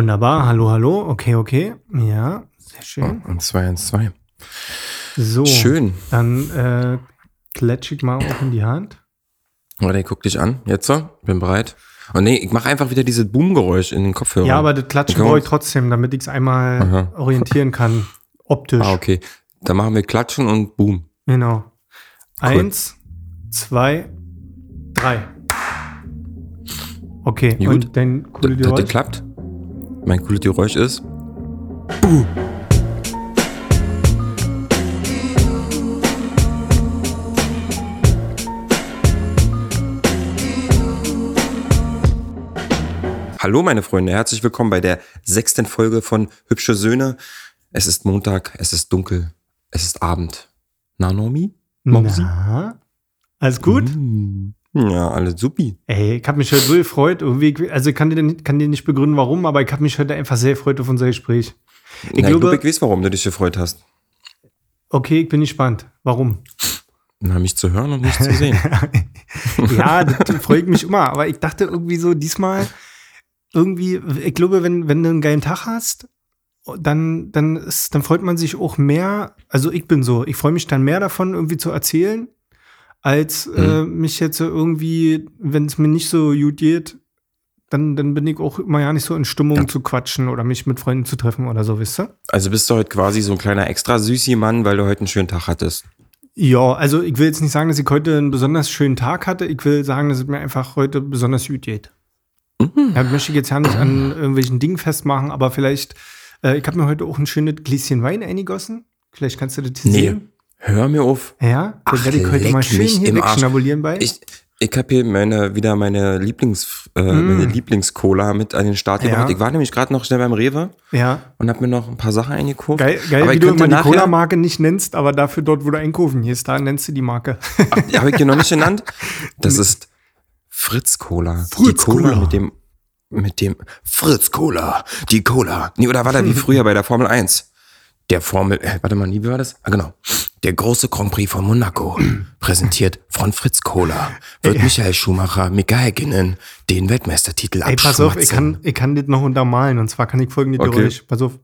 Wunderbar, hallo, hallo, okay, okay. Ja, sehr schön. Und 2, 1, 2. So, Schön. dann äh, klatsch ich mal auch in die Hand. Warte, guck dich an. Jetzt so? Bin bereit. Und nee, ich mache einfach wieder dieses Boomgeräusch in den Kopfhörern. Ja, aber das Klatschen brauche ich trotzdem, damit ich es einmal Aha. orientieren kann. Optisch. Ah, okay. Dann machen wir Klatschen und Boom. Genau. Eins, zwei, drei. Okay, Gut. und dein coole Das Geräusch? Mein cooles Geräusch ist. Hallo meine Freunde, herzlich willkommen bei der sechsten Folge von Hübsche Söhne. Es ist Montag, es ist dunkel, es ist Abend. Na, Nomi? Momsi? Na, alles gut? Mm. Ja, alles supi. Ey, ich habe mich heute so gefreut. Irgendwie, also ich kann dir, nicht- kann dir nicht begründen, warum, aber ich habe mich heute einfach sehr gefreut auf unser Gespräch. Ich glaube, glaube, ich weiß, warum du dich gefreut hast. okay, ich bin gespannt. Warum? Na, mich zu hören und mich zu sehen. ja, das freut mich immer, aber ich dachte irgendwie so, diesmal irgendwie, ich glaube, wenn, wenn du einen geilen Tag hast, dann, dann, ist, dann freut man sich auch mehr, also ich bin so, ich freue mich dann mehr davon, irgendwie zu erzählen, als äh, mich jetzt irgendwie, wenn es mir nicht so gut geht, dann, dann bin ich auch immer ja nicht so in Stimmung zu quatschen oder mich mit Freunden zu treffen oder so, wisst ihr? Also bist du heute quasi so ein kleiner extra süßi Mann, weil du heute einen schönen Tag hattest. Ja, also ich will jetzt nicht sagen, dass ich heute einen besonders schönen Tag hatte. Ich will sagen, dass es mir einfach heute besonders gut geht. Mhm. Ja, das möchte ich jetzt ja nicht an irgendwelchen Dingen festmachen, aber vielleicht, äh, ich habe mir heute auch ein schönes Gläschen Wein eingegossen. Vielleicht kannst du das Nee. sehen. Hör mir auf. Ja, Ach, dann werde ich heute mal schön hier wegschnabulieren bei. Ich, ich habe hier meine, wieder meine, Lieblings, äh, meine Lieblingscola mit an den Start Mm. Ja. gebracht. Ich war nämlich gerade noch schnell beim Rewe ja, und habe mir noch ein paar Sachen eingekauft. geil, geil aber wie du immer die Cola-Marke nicht nennst, aber dafür dort, wo du einkaufen gehst, da nennst du die Marke. habe ich dir noch nicht genannt? Das ist Fritz Cola. die Fritz Cola Cola. mit dem, mit dem Fritz Cola. Die Cola. Nee, oder war da wie früher bei der Formel 1? Der Formel, äh, warte mal, wie war das? Ah, genau. Der große Grand Prix von Monaco, präsentiert von Fritz Cola, wird Michael Schumacher Michaelginnen den Weltmeistertitel Ey, pass auf, ich abschmatzen. kann, ich kann das noch untermalen und zwar kann ich folgendes Okay. Geräusch. Pass auf.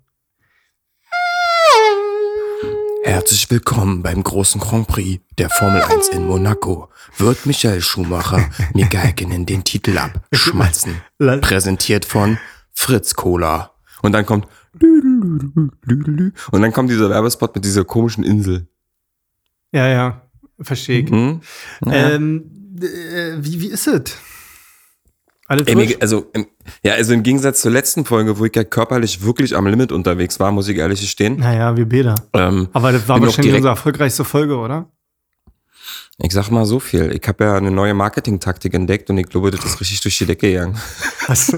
Herzlich willkommen beim großen Grand Prix der Formel 1 in Monaco. Wird Michael Schumacher Michaelginnen den Titel abschmatzen. Präsentiert von Fritz Cola. Und dann kommt und dann kommt dieser Werbespot mit dieser komischen Insel. Ja, ja, verstehe ich. Hm? Ja. Ähm, äh, wie, wie ist es? Alles Ey, also, im- ja, also im Gegensatz zur letzten Folge, wo ich ja körperlich wirklich am Limit unterwegs war, muss ich ehrlich gestehen. Naja, wir Bäder. Ähm, Aber das war wahrscheinlich unsere erfolgreichste Folge, oder? Ich sag mal so viel. Ich habe ja eine neue Marketingtaktik entdeckt und ich glaube, das ist richtig durch die Decke gegangen. Was?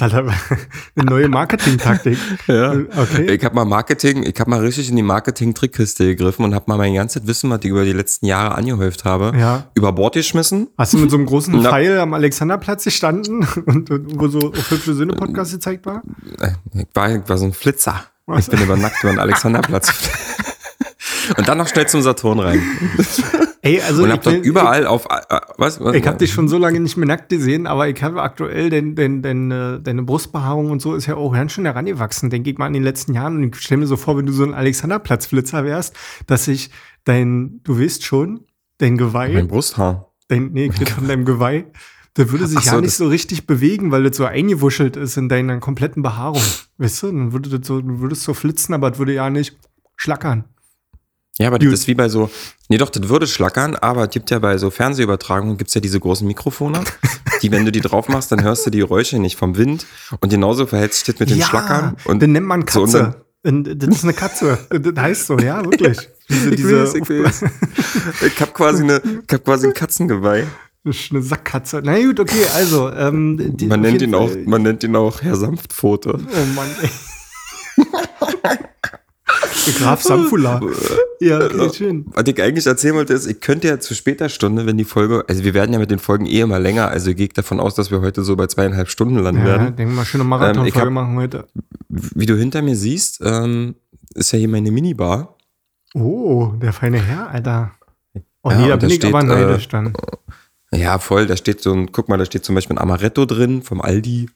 Alter, eine neue Marketing-Taktik. Ja. Okay. Ich habe mal Marketing, ich habe mal richtig in die Marketing-Trickkiste gegriffen und habe mal mein ganzes Wissen, was ich über die letzten Jahre angehäuft habe, Ja. über Bord geschmissen. Hast du mit so einem großen Na- Pfeil am Alexanderplatz gestanden und, und wo so auf hübsche Söhne Podcast gezeigt war? Äh, Ich war, ich war so ein Flitzer. Ich bin über nackt über den Alexanderplatz. und dann noch schnell zum Saturn rein. Ey, also Und ich, hab bin- überall auf, äh, was? was Ich, ich habe dich schon so lange nicht mehr nackt gesehen, aber ich habe aktuell dein, dein, deine, deine Brustbehaarung und so ist ja auch ganz schön herangewachsen, denke ich mal, in den letzten Jahren. Und ich stelle mir so vor, wenn du so ein Alexanderplatzflitzer wärst, dass sich dein, du weißt schon, dein Geweih, Mein Brusthaar. dein, nee, ich von deinem Geweih, der würde sich so, ja nicht das- so richtig bewegen, weil das so eingewuschelt ist in deiner kompletten Behaarung. Weißt du, dann würde das so, du würdest so flitzen, aber es würde ja nicht schlackern. Ja, aber Gut. das ist wie bei so, nee doch, das würde schlackern, aber es gibt ja bei so Fernsehübertragungen, gibt's ja diese großen Mikrofone, die, wenn du die drauf machst, dann hörst du die Geräusche nicht vom Wind und genauso verhält sich das mit den Schlackern. Und den nennt man so, Katze. Und das ist eine Katze. Das heißt so, ja, wirklich. Diese, Ich diese, weiß, ich weiß. Ich hab quasi eine, ich hab quasi ein Katzengeweih. Das ist eine Sackkatze. Na gut, okay, also. Ähm, die- Man nennt ihn auch, man nennt ihn auch Herr Sanftpfote. Oh Mann, ey. Graf Samfula. Ja, okay, schön. Was ich eigentlich erzählen wollte, ist, ich könnte ja zu später Stunde, wenn die Folge, also wir werden ja mit den Folgen eh immer länger, also ich gehe davon aus, dass wir heute so bei zweieinhalb Stunden landen Ja, werden. denke mal, schöne Ähm, ich Marathonfolge hab- machen heute. Wie du hinter mir siehst, ähm, ist ja hier meine Minibar. Oh, der feine Herr, Alter. Oh Ja, nee, da bin ich steht, aber äh, neidisch dann. Ja, voll, da steht so ein, guck mal, da steht zum Beispiel ein Amaretto drin vom Aldi.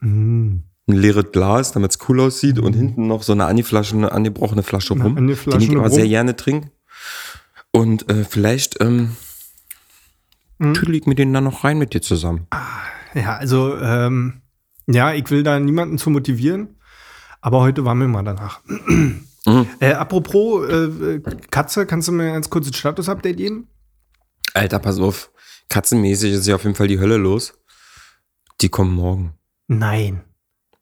Mm. Ein leeres Glas, damit es cool aussieht und hinten noch so eine Aniflasche, eine angebrochene Flasche Eine rum, Aniflasche die ich aber sehr gerne trinke. Und äh, vielleicht ähm, Mhm. tüdel ich mir den dann noch rein mit dir zusammen. Ja, also, ähm, ja, ich will da niemanden zu motivieren, aber heute waren wir mal danach. Äh, apropos äh, Katze, kannst du mir ganz kurz ein Status-Update geben? Alter, pass auf. Katzenmäßig ist ja auf jeden Fall die Hölle los. Die kommen morgen. Nein.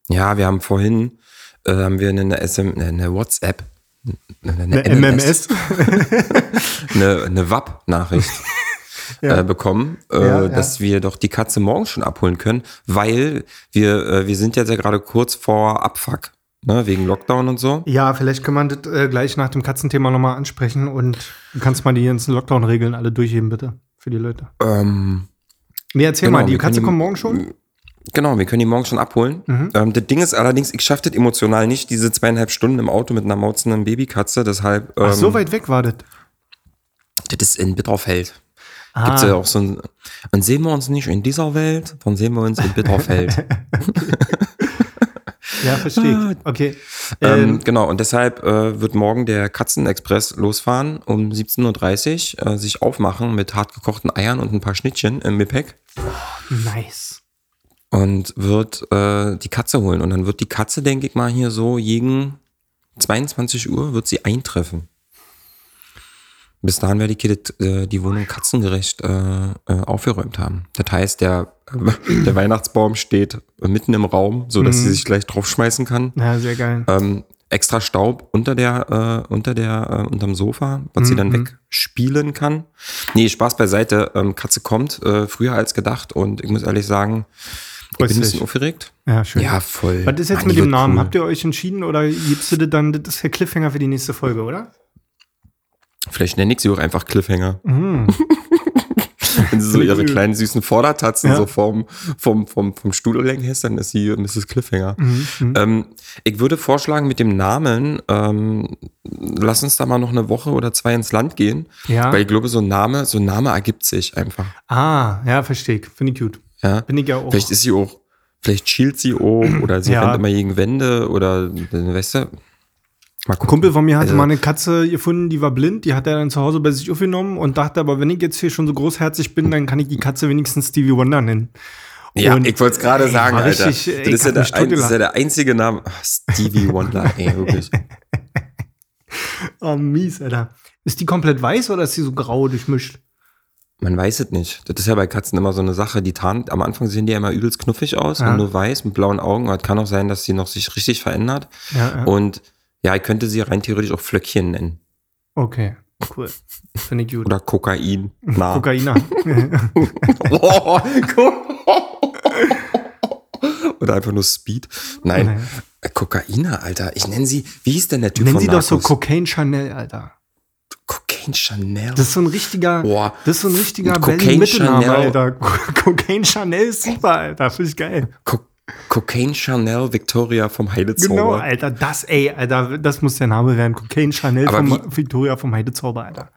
Ja, wir haben vorhin, äh, haben wir eine, SM, eine WhatsApp, eine, Eine MMS? eine, eine WAP-Nachricht Ja. äh, bekommen, äh, Ja, ja. dass wir doch die Katze morgen schon abholen können, weil wir, äh, wir sind jetzt ja gerade kurz vor Abfuck, ne, wegen Lockdown und so. Ja, vielleicht kann man das äh, gleich nach dem Katzenthema nochmal ansprechen und du kannst mal die ganzen Lockdown-Regeln alle durchheben, bitte, für die Leute. Ähm, Nee, erzähl Genau, mal, die wir können Katze kommt morgen schon? Genau, wir können die morgen schon abholen. Mhm. Ähm, das Ding ist allerdings, ich schaffe das emotional nicht, diese zweieinhalb Stunden im Auto mit einer mauzenden Babykatze. Deshalb, ähm, Ach, so weit weg war das. das ist in Bitterfeld. Ah, Gibt's ja auch so ein, und sehen wir uns nicht in dieser Welt, dann sehen wir uns in Bitterfeld. ja, verstehe ich. Okay. ähm, Ähm, genau, und deshalb äh, wird morgen der Katzenexpress losfahren um 17.30 Uhr, äh, sich aufmachen mit hartgekochten Eiern und ein paar Schnittchen im Gepäck nice. Und wird äh, die Katze holen. Und dann wird die Katze, denke ich mal, hier so gegen 22 Uhr wird sie eintreffen. Bis dahin werde ich hier äh, die Wohnung katzengerecht äh, äh, aufgeräumt haben. Das heißt, der, äh, der Weihnachtsbaum steht mitten im Raum, so dass sie sich gleich draufschmeißen kann. Ja, sehr geil. Ähm, extra Staub unter der, äh, unter der, äh, unterm Sofa, was sie dann Mhm. wegspielen kann. Nee, Spaß beiseite. Ähm, Katze kommt äh, früher als gedacht und ich muss ehrlich sagen, ich bin ein bisschen aufgeregt. Ja, schön. Ja, voll. Was ist jetzt Mann, mit dem Namen? cool. Habt ihr euch entschieden oder gibst du das dann, das ist der Cliffhanger für die nächste Folge, oder? Vielleicht nenne ich sie auch einfach Cliffhanger. Mhm. Wenn sie so ihre kleinen süßen Vordertatzen Ja. so vom, vom, vom, vom Stuhl hängt, dann ist sie Mrs. Cliffhanger. Mhm. Mhm. Ähm, ich würde vorschlagen, mit dem Namen, ähm, lass uns da mal noch eine Woche oder zwei ins Land gehen. Ja. Weil ich glaube, so ein Name, so ein Name ergibt sich einfach. Ah, ja, verstehe ich. Finde ich gut. Ja. Bin ich ja auch. Vielleicht ist sie auch, vielleicht schielt sie auch oder sie Ja. rennt immer gegen Wände oder, weißt du, mal Ein. Kumpel von mir hatte Also- mal eine Katze gefunden, die war blind, die hat er dann zu Hause bei sich aufgenommen und dachte, aber wenn ich jetzt hier schon so großherzig bin, dann kann ich die Katze wenigstens Stevie Wonder nennen. Ja, Und- ich wollte es gerade sagen, Alter. richtig, das, ist ja der, ein, das ist ja der einzige Name. Ach, Stevie Wonder, ey, wirklich. Oh, mies, Alter. Ist die komplett weiß oder ist die so grau durchmischt? Man weiß es nicht. Das ist ja bei Katzen immer so eine Sache. Die tarnt, am Anfang sehen die ja immer übelst knuffig aus Ja. und nur weiß mit blauen Augen. Aber es kann auch sein, dass sie noch sich richtig verändert. Ja, ja. Und ja, ich könnte sie rein theoretisch auch Flöckchen nennen. Okay, cool. Finde ich gut. Oder Kokain. Na. Kokainer. Oh, Oder einfach nur Speed. Nein, äh, Kokainer, Alter. Ich nenne sie, wie hieß denn der Typ Nennen von sie doch so Narcos? Cocaine Chanel, Alter. Cocaine Chanel. Das ist so ein richtiger, Boah. das ist so ein richtiger Cocaine Berlin-Mittelname, Chanel. Alter. Co- Cocaine Chanel ist super, Alter. Finde ich geil. Co Cocaine Chanel Victoria vom Heidezauber. Genau, Alter. Das, ey, Alter, das muss der Name werden. Cocaine Chanel Aber vom wie- Victoria vom Heidezauber, Alter.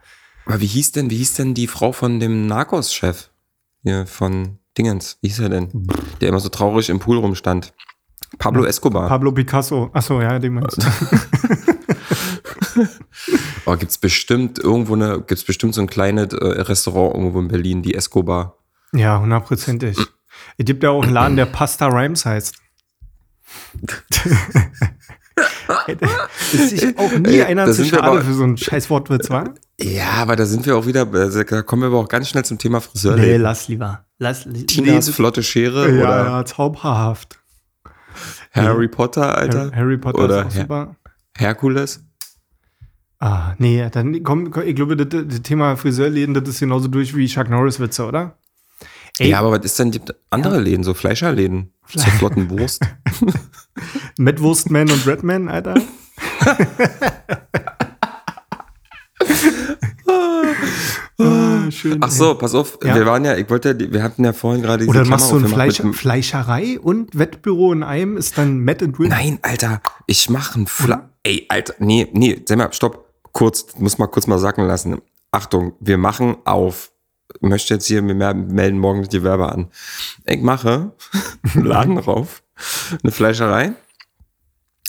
Aber wie hieß denn, wie hieß denn die Frau von dem Narcos-Chef? Hier von Dingens. Wie hieß er denn? Der immer so traurig im Pool rumstand. Pablo Escobar. Pablo Picasso. Achso, ja, den meinst du. oh, gibt's bestimmt irgendwo eine, gibt's bestimmt so ein kleines äh, Restaurant irgendwo in Berlin, die Escobar. Ja, hundertprozentig. Es gibt ja auch einen Laden, der Pasta Rhymes heißt. ist sich auch nie Ey, einer zu schade aber- für so einen scheiß Wortwitz, wa? Ja, aber da sind wir auch wieder, äh, da kommen wir aber auch ganz schnell zum Thema Friseur. Nee, lass lieber. Lass lieber- flotte Schere ja, oder ja, zauberhaft. Harry Potter, Alter. Harry Potter oder ist auch Her super. Herkules. Ah, nee, dann komm, komm, ich glaube, das, das Thema Friseurläden, das ist genauso durch wie Chuck Norris-Witze, oder? Ey, Ja, aber was ist denn die andere Läden, so Fleischerläden? Zur flotten Wurst. Matt Wurstman und Redman, Alter. ah, schön. Ach so, pass auf, Ja. wir waren ja, ich wollte, ja- wir hatten ja vorhin gerade diese Oder machst du ein Klammer aufgemacht Fleisch, mit Fleischerei und Wettbüro in einem ist dann Matt and Rin? Nein, Alter, ich mache ein Fla Ey, Alter, nee, nee, sag mal, stopp, kurz, muss mal kurz mal sacken lassen. Achtung, wir machen auf. Ich möchte jetzt hier mir mehr melden morgen die Werbe an. Ich mache einen Laden drauf. eine Fleischerei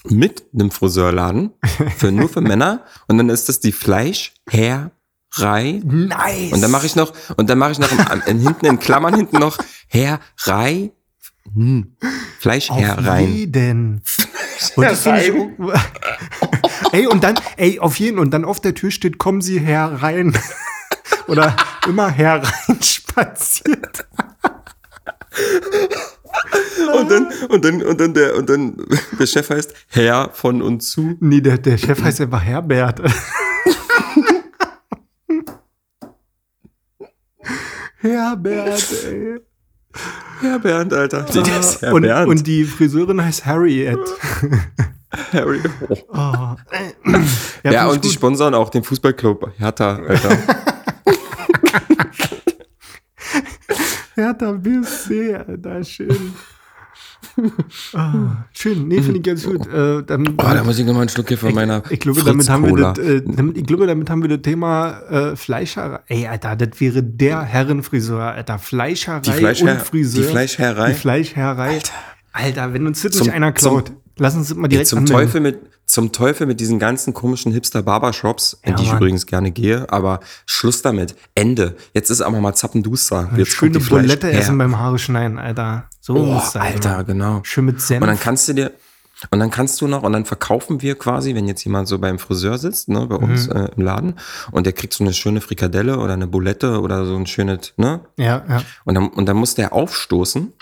mit einem Friseurladen für nur für Männer und dann ist das die Fleischherrei Nice. und dann mache ich noch und dann mache ich noch im, im, hinten in Klammern hinten noch Herrei hm, Auf Fleischherrein. jeden. Und das finde ich, ey, und dann, ey, auf jeden, und dann auf der Tür steht, kommen Sie herein. Oder immer herein spaziert. Und dann und dann und dann der und dann der Chef heißt Herr von und zu. Nee, der, der Chef heißt einfach Herbert. Herbert, ey. Herr Bernd, Alter. Die ist Herr und, Bernd. und die Friseurin heißt Harriet. Harry. Oh. Ja, Ja, und die gut. sponsern auch den Fußballclub Hertha, Alter. Hertha BSC, Alter, schön. Ah, schön, nee, finde ich ganz gut. Äh, dann, Oh, da muss ich nochmal einen Schluck hier von meiner ich glaube, damit haben wir das, äh, damit, ich glaube, damit haben wir das Thema äh, Fleischerei. Ey, Alter, das wäre der Herrenfriseur, Alter. Fleischerei Die Fleischher- und Friseur. die Fleischherrei? Die Fleischherei. Alter. Alter, wenn uns das Zum- nicht einer klaut, lass uns das mal Ey, direkt zum anmelden. Teufel mit zum Teufel mit diesen ganzen komischen Hipster Barbershops, in Ja, die ich Mann. übrigens gerne gehe, aber Schluss damit. Ende. Jetzt ist aber mal Zappenduster. Jetzt Schöne Bulette essen beim Haare schneiden, Alter. So Oh, muss sein. Alter, Mann. genau. Schön mit Senf. Und dann kannst du dir und dann kannst du noch und dann verkaufen wir quasi, wenn jetzt jemand so beim Friseur sitzt, ne, bei uns Mhm. äh, im Laden und der kriegt so eine schöne Frikadelle oder eine Bulette oder so ein schönes, ne? ja, ja. Und dann, und dann muss der aufstoßen.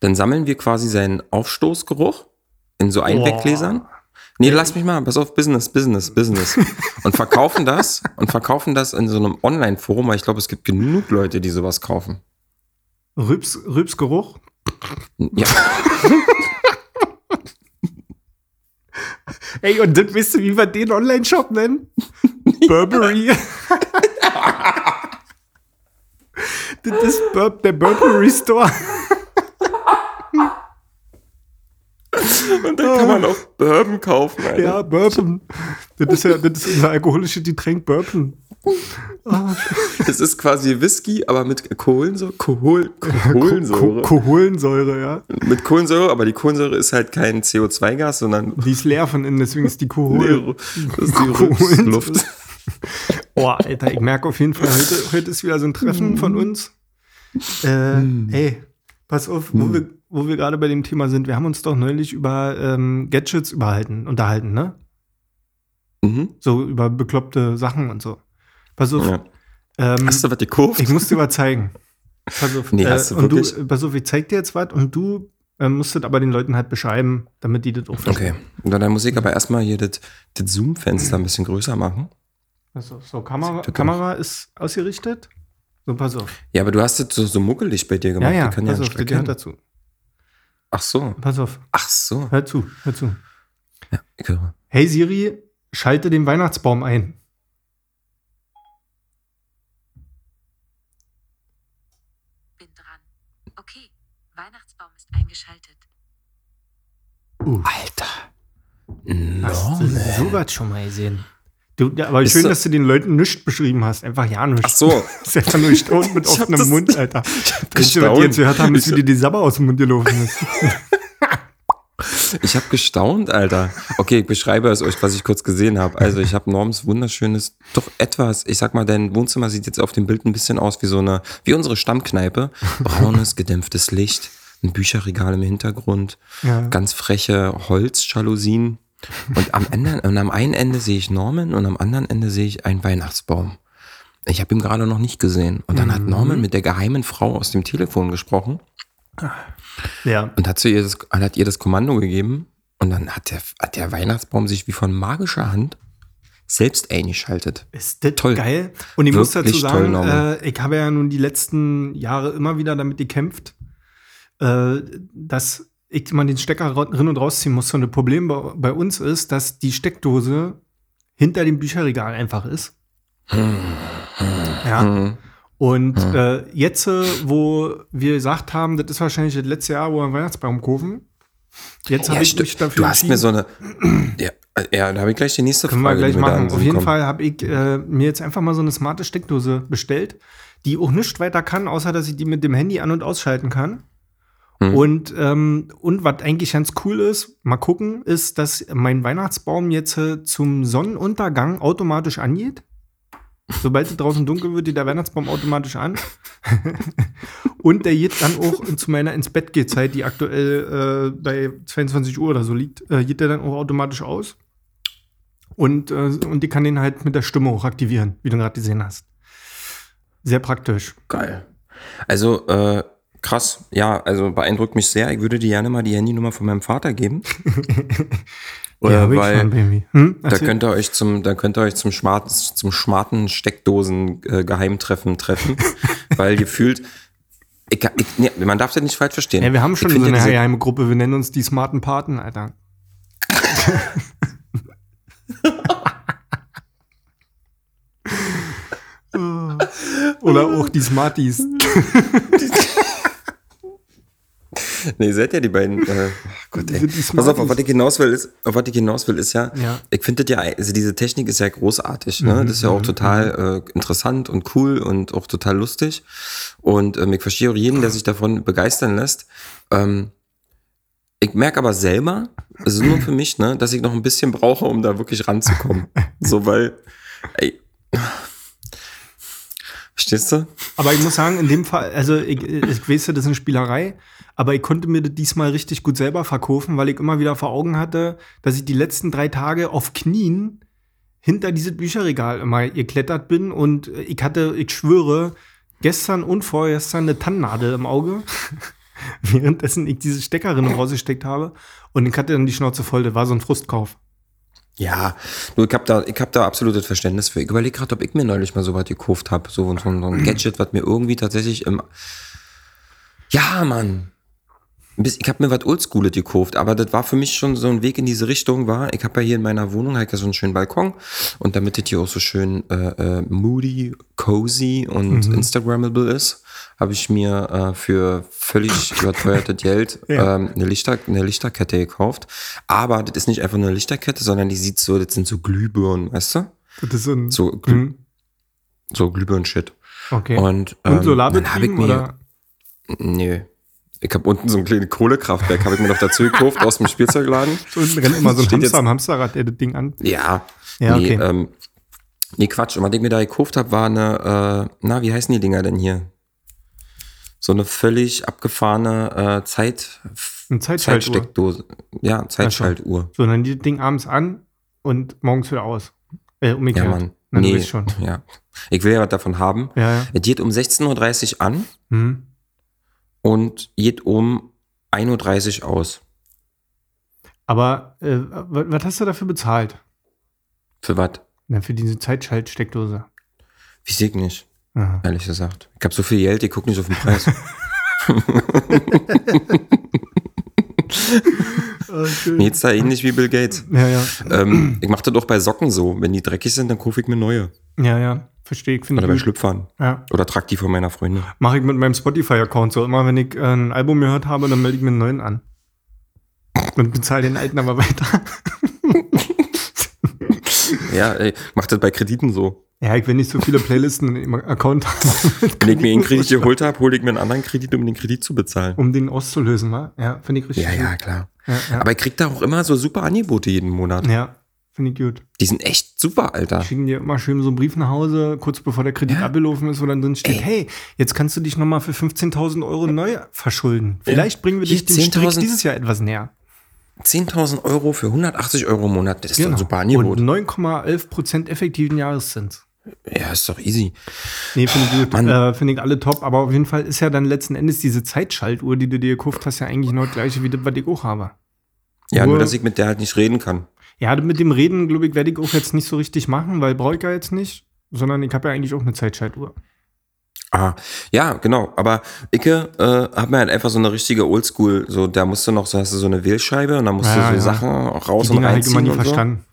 Dann sammeln wir quasi seinen Aufstoßgeruch in so Einweggläsern. Nee, lass mich mal, pass auf, Business, Business, Business. Und verkaufen das und verkaufen das in so einem Online-Forum, weil ich glaube, es gibt genug Leute, die sowas kaufen. Rübs, Rübsgeruch. Ja, Ey, und das wisst ihr, wie wir den Online-Shop nennen? Burberry. das ist Bur der Burberry Store. Und dann kann man auch Bourbon kaufen, Alter. Ja, Bourbon. Das ist ja das ist unser alkoholisches Getränk Bourbon. Das ist quasi Whisky, aber mit Kohlensäure. Kohol, Kohlensäure. Ko- Kohlensäure, ja. mit Kohlensäure, aber die Kohlensäure ist halt kein CO2-Gas, sondern Die ist leer von innen, deswegen ist die Kohol. das ist die Rückluft. Oh, Alter, ich merke auf jeden Fall, heute, heute ist wieder so ein Treffen von uns. Äh, ey, pass auf, wo wir, wo wir gerade bei dem Thema sind. Wir haben uns doch neulich über ähm, Gadgets überhalten, unterhalten, ne? Mhm. So über bekloppte Sachen und so. Pass auf, Ja. ähm, Hast du was gekauft? ich muss dir was zeigen. Pass auf, Nee, hast du und wirklich? du, pass auf, ich zeig dir jetzt was und du ähm, musst das aber den Leuten halt beschreiben, damit die das auch verstehen. Okay. Und dann muss ich aber erstmal hier das, das Zoom-Fenster ein bisschen größer machen. Auf, so, Kamera. Kamera ist ausgerichtet. So, pass auf. Ja, aber du hast das so, so muckelig bei dir Ja, gemacht. ja, Die kann ja pass auf, nicht das gehört dazu. Ach so. Pass auf, Ach so. hör zu, hör zu. Ja, ich höre. Hey Siri, schalte den Weihnachtsbaum ein. Bin dran. Okay, Weihnachtsbaum ist eingeschaltet. Alter. Hast du sowas schon mal gesehen? Du, ja, aber Ist schön, so- dass du den Leuten nichts beschrieben hast. Einfach ja nichts. Ach so. Ist einfach nur Staunen mit offenem Mund, Alter. Ich hab gestaunt. jetzt gehört haben, dass Ich- wie dir die Sabber aus dem Mund gelaufen ist. Ich habe gestaunt, Alter. Okay, ich beschreibe es euch, was ich kurz gesehen habe. Also ich habe Norms wunderschönes, doch etwas, ich sag mal, dein Wohnzimmer sieht jetzt auf dem Bild ein bisschen aus wie so eine, wie unsere Stammkneipe. Braunes, gedämpftes Licht, ein Bücherregal im Hintergrund, Ja. ganz freche Holzjalousien. Und am Ende, und am einen Ende sehe ich Norman und am anderen Ende sehe ich einen Weihnachtsbaum. Ich habe ihn gerade noch nicht gesehen. Und dann hat Mhm. Norman mit der geheimen Frau aus dem Telefon gesprochen Ja. und hat, ihr das, hat ihr das Kommando gegeben. Und dann hat der, hat der Weihnachtsbaum sich wie von magischer Hand selbst eingeschaltet. Ist das Toll. geil? Und ich muss dazu Wirklich toll, sagen, Norman. äh, ich habe ja nun die letzten Jahre immer wieder damit gekämpft, äh, dass ich mal den Stecker drin und rausziehen muss. Und das Problem bei, bei uns ist, dass die Steckdose hinter dem Bücherregal einfach ist. Ja. Und äh, jetzt, äh, wo wir gesagt haben, das ist wahrscheinlich das letzte Jahr, wo wir einen Weihnachtsbaum kaufen. Jetzt habe Ja, ich mich dafür du hast mir so eine. Ja, ja da habe ich gleich die nächste Können wir Frage. gleich mir da in machen. Auf jeden. Fall habe ich äh, mir jetzt einfach mal so eine smarte Steckdose bestellt, die auch nichts weiter kann, außer dass ich die mit dem Handy an- und ausschalten kann. Hm. Und, ähm, und was eigentlich ganz cool ist, mal gucken, ist, dass mein Weihnachtsbaum jetzt äh, zum Sonnenuntergang automatisch angeht. Sobald es draußen dunkel wird, geht der Weihnachtsbaum automatisch an. und der geht dann auch zu meiner ins Bett geht Zeit, die aktuell äh, bei 22 Uhr oder so liegt, äh, geht der dann auch automatisch aus. Und, äh, und die kann den halt mit der Stimme auch aktivieren, wie du gerade gesehen hast. Sehr praktisch. Geil. Also, äh, krass. Ja, also beeindruckt mich sehr. Ich würde dir gerne mal die Handynummer von meinem Vater geben. Ich weil. Hm? da könnt ihr euch zum, da könnt ihr euch zum Schmarten, zum schmarten Steckdosen äh, Geheimtreffen treffen, weil gefühlt, ich, ich, nee, man darf das nicht falsch verstehen. Ja, wir haben schon so eine geheime Gruppe. Wir nennen uns die smarten Paten, Alter. Oder auch die Smarties. Nee, seid ja die beiden. Äh, Gott, ey. Pass auf, auf was ich hinaus will, ist, auf was ich hinaus will, ist ja, Ja. ich finde ja, also diese Technik ist ja großartig, ne? Das ist ja auch total äh, interessant und cool und auch total lustig. Und ähm, ich verstehe auch jeden, der sich davon begeistern lässt. Ähm, ich merke aber selber, also nur für mich, ne, dass ich noch ein bisschen brauche, um da wirklich ranzukommen. so, weil, ey, verstehst du? Aber ich muss sagen, in dem Fall, also ich, ich weiß ja, das ist eine Spielerei, aber ich konnte mir das diesmal richtig gut selber verkaufen, weil ich immer wieder vor Augen hatte, dass ich die letzten drei Tage auf Knien hinter dieses Bücherregal immer geklettert bin und ich hatte, ich schwöre, gestern und vorgestern eine Tannennadel im Auge, währenddessen ich diese Steckerin rausgesteckt habe und ich hatte dann die Schnauze voll, das war so ein Frustkauf. Ja, du, ich hab da, ich hab da absolutes Verständnis für. Ich überlege gerade, ob ich mir neulich mal so was gekauft habe. So, so, so ein Gadget, was mir irgendwie tatsächlich im. Ja, Mann. Ich habe mir was Oldschooles gekauft, aber das war für mich schon so ein Weg in diese Richtung war. Ich habe ja hier in meiner Wohnung halt ja so einen schönen Balkon und damit das hier auch so schön äh, äh, moody, cozy und Instagrammable ist, habe ich mir äh, für völlig überteuerte Geld Ja. ähm, eine, Lichter, eine Lichterkette gekauft. Aber das ist nicht einfach nur eine Lichterkette, sondern die sieht so, das sind so Glühbirnen, weißt du? Das ist so ein. So, Glüh, Hm, so Glühbirnen-Shit. okay. Und, Und ähm, Solarbetrieben dann hab ich mir, oder? Nö. Ich habe unten so ein kleines Kohlekraftwerk, habe ich mir noch dazu gekauft aus dem Spielzeugladen. So unten rennt immer so ein Hamster jetzt- am Hamsterrad, der das Ding an. Ja. Ja, nee, okay. ähm, nee, Quatsch. Und was ich mir da gekauft habe, war eine, äh, na, wie heißen die Dinger denn hier? So eine völlig abgefahrene äh, Zeit, Eine Zeitschaltuhr. Zeitsteckdose. Ja, Zeitschaltuhr. So, dann die Ding abends an und morgens wieder aus. Äh, umgekehrt. Ja, Mann. Nee, schon. ja. Ich will ja was davon haben. Ja, ja. Es geht um 16.30 Uhr an Hm. Und geht um 1.30 Uhr aus. Aber äh, was, hast du dafür bezahlt? Für was? Na, für diese Zeitschaltsteckdose. Ich nicht, Aha. ehrlich gesagt. Ich habe so viel Geld, ich gucke nicht auf den Preis. Mir geht's da ähnlich wie Bill Gates. Ja, ja. Ähm, ich mache das doch bei Socken so. Wenn die dreckig sind, dann kaufe ich mir neue. Ja, ja. Verstehe ich. Oder bei ich gut. Schlüpfern. Ja. Oder trag die von meiner Freundin. Mache ich mit meinem Spotify-Account so. Immer wenn ich äh, ein Album gehört habe, dann melde ich mir einen neuen an. Und bezahle den alten aber weiter. Ja, ey, mach das bei Krediten so. Ja, ich will nicht so viele Playlisten im Account haben. Wenn ich mir einen Kredit geholt habe, hole ich mir einen anderen Kredit, um den Kredit zu bezahlen. um den auszulösen, wa? Ja, finde ich richtig Ja, ja, gut. klar. Ja. Aber ich krieg da auch immer so super Angebote jeden Monat. ja finde ich gut. Die sind echt super, Alter. Schicken dir immer schön so einen Brief nach Hause, kurz bevor der Kredit Ja. abgelaufen ist, wo dann drin steht, Ey. hey, jetzt kannst du dich nochmal für 15.000 Euro neu verschulden. Vielleicht bringen wir dich den Strick 10.000 dieses Jahr etwas näher. 10.000 Euro für 180 Euro im Monat, das ist doch ein super Angebot. Genau. Und 9,11% effektiven Jahreszins. Ja, ist doch easy. Nee, finde ich gut. Äh, finde ich alle top. Aber auf jeden Fall ist ja dann letzten Endes diese Zeitschaltuhr, die du dir gekauft hast, ja eigentlich noch das gleiche wie das, was ich auch habe. Ja, Nur- nur, dass ich mit der halt nicht reden kann. Ja, mit dem Reden, glaube ich, werde ich auch jetzt nicht so richtig machen, weil brauche ich ja jetzt nicht. Sondern ich habe ja eigentlich auch eine Zeitschaltuhr. Ah, ja, genau. Aber Icke äh, hat mir halt einfach so eine richtige Oldschool, so da musst du noch, so hast du so eine Wählscheibe und dann musst Ja, du so ja. Sachen raus Die und Dinger habe ich immer reinziehen nie und so. verstanden.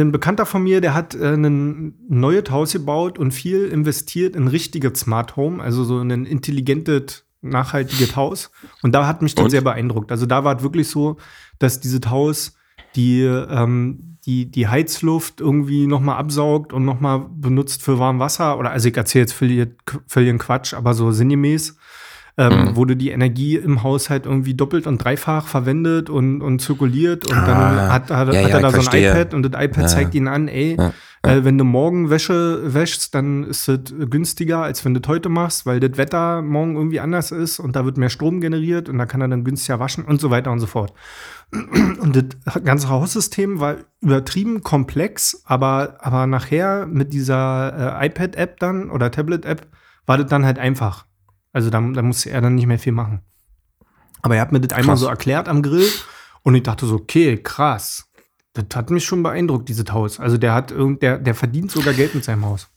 Ein Bekannter von mir, der hat äh, ein neues Haus gebaut und viel investiert in richtiges Smart Home, also so in ein intelligentes, nachhaltiges Haus. Und da hat mich das Und? sehr beeindruckt. Also da war es wirklich so, dass dieses Haus die, ähm, die, die Heizluft irgendwie nochmal absaugt und nochmal benutzt für warm Wasser. Oder also ich erzähle jetzt völlig, völlig Quatsch, aber so sinngemäß. ähm, wo du die Energie im Haushalt irgendwie doppelt und dreifach verwendet und, und zirkuliert und dann Ah. hat, hat, Ja, hat ja, er da ich so ein verstehe. iPad und das iPad Ja. zeigt ihn an, ey, Ja. äh, wenn du morgen Wäsche wäschst, dann ist das günstiger, als wenn du das heute machst, weil das Wetter morgen irgendwie anders ist und da wird mehr Strom generiert und da kann er dann günstiger waschen und so weiter und so fort. Und das ganze Haussystem war übertrieben komplex, aber, aber nachher mit dieser äh, iPad-App dann oder Tablet-App war das dann halt einfach. Also da, da musste er dann nicht mehr viel machen. Aber er hat mir das einmal Krass. so erklärt am Grill und ich dachte so, okay, krass. Das hat mich schon beeindruckt, dieses Haus. Also der hat irgend, der, der verdient sogar Geld mit seinem Haus.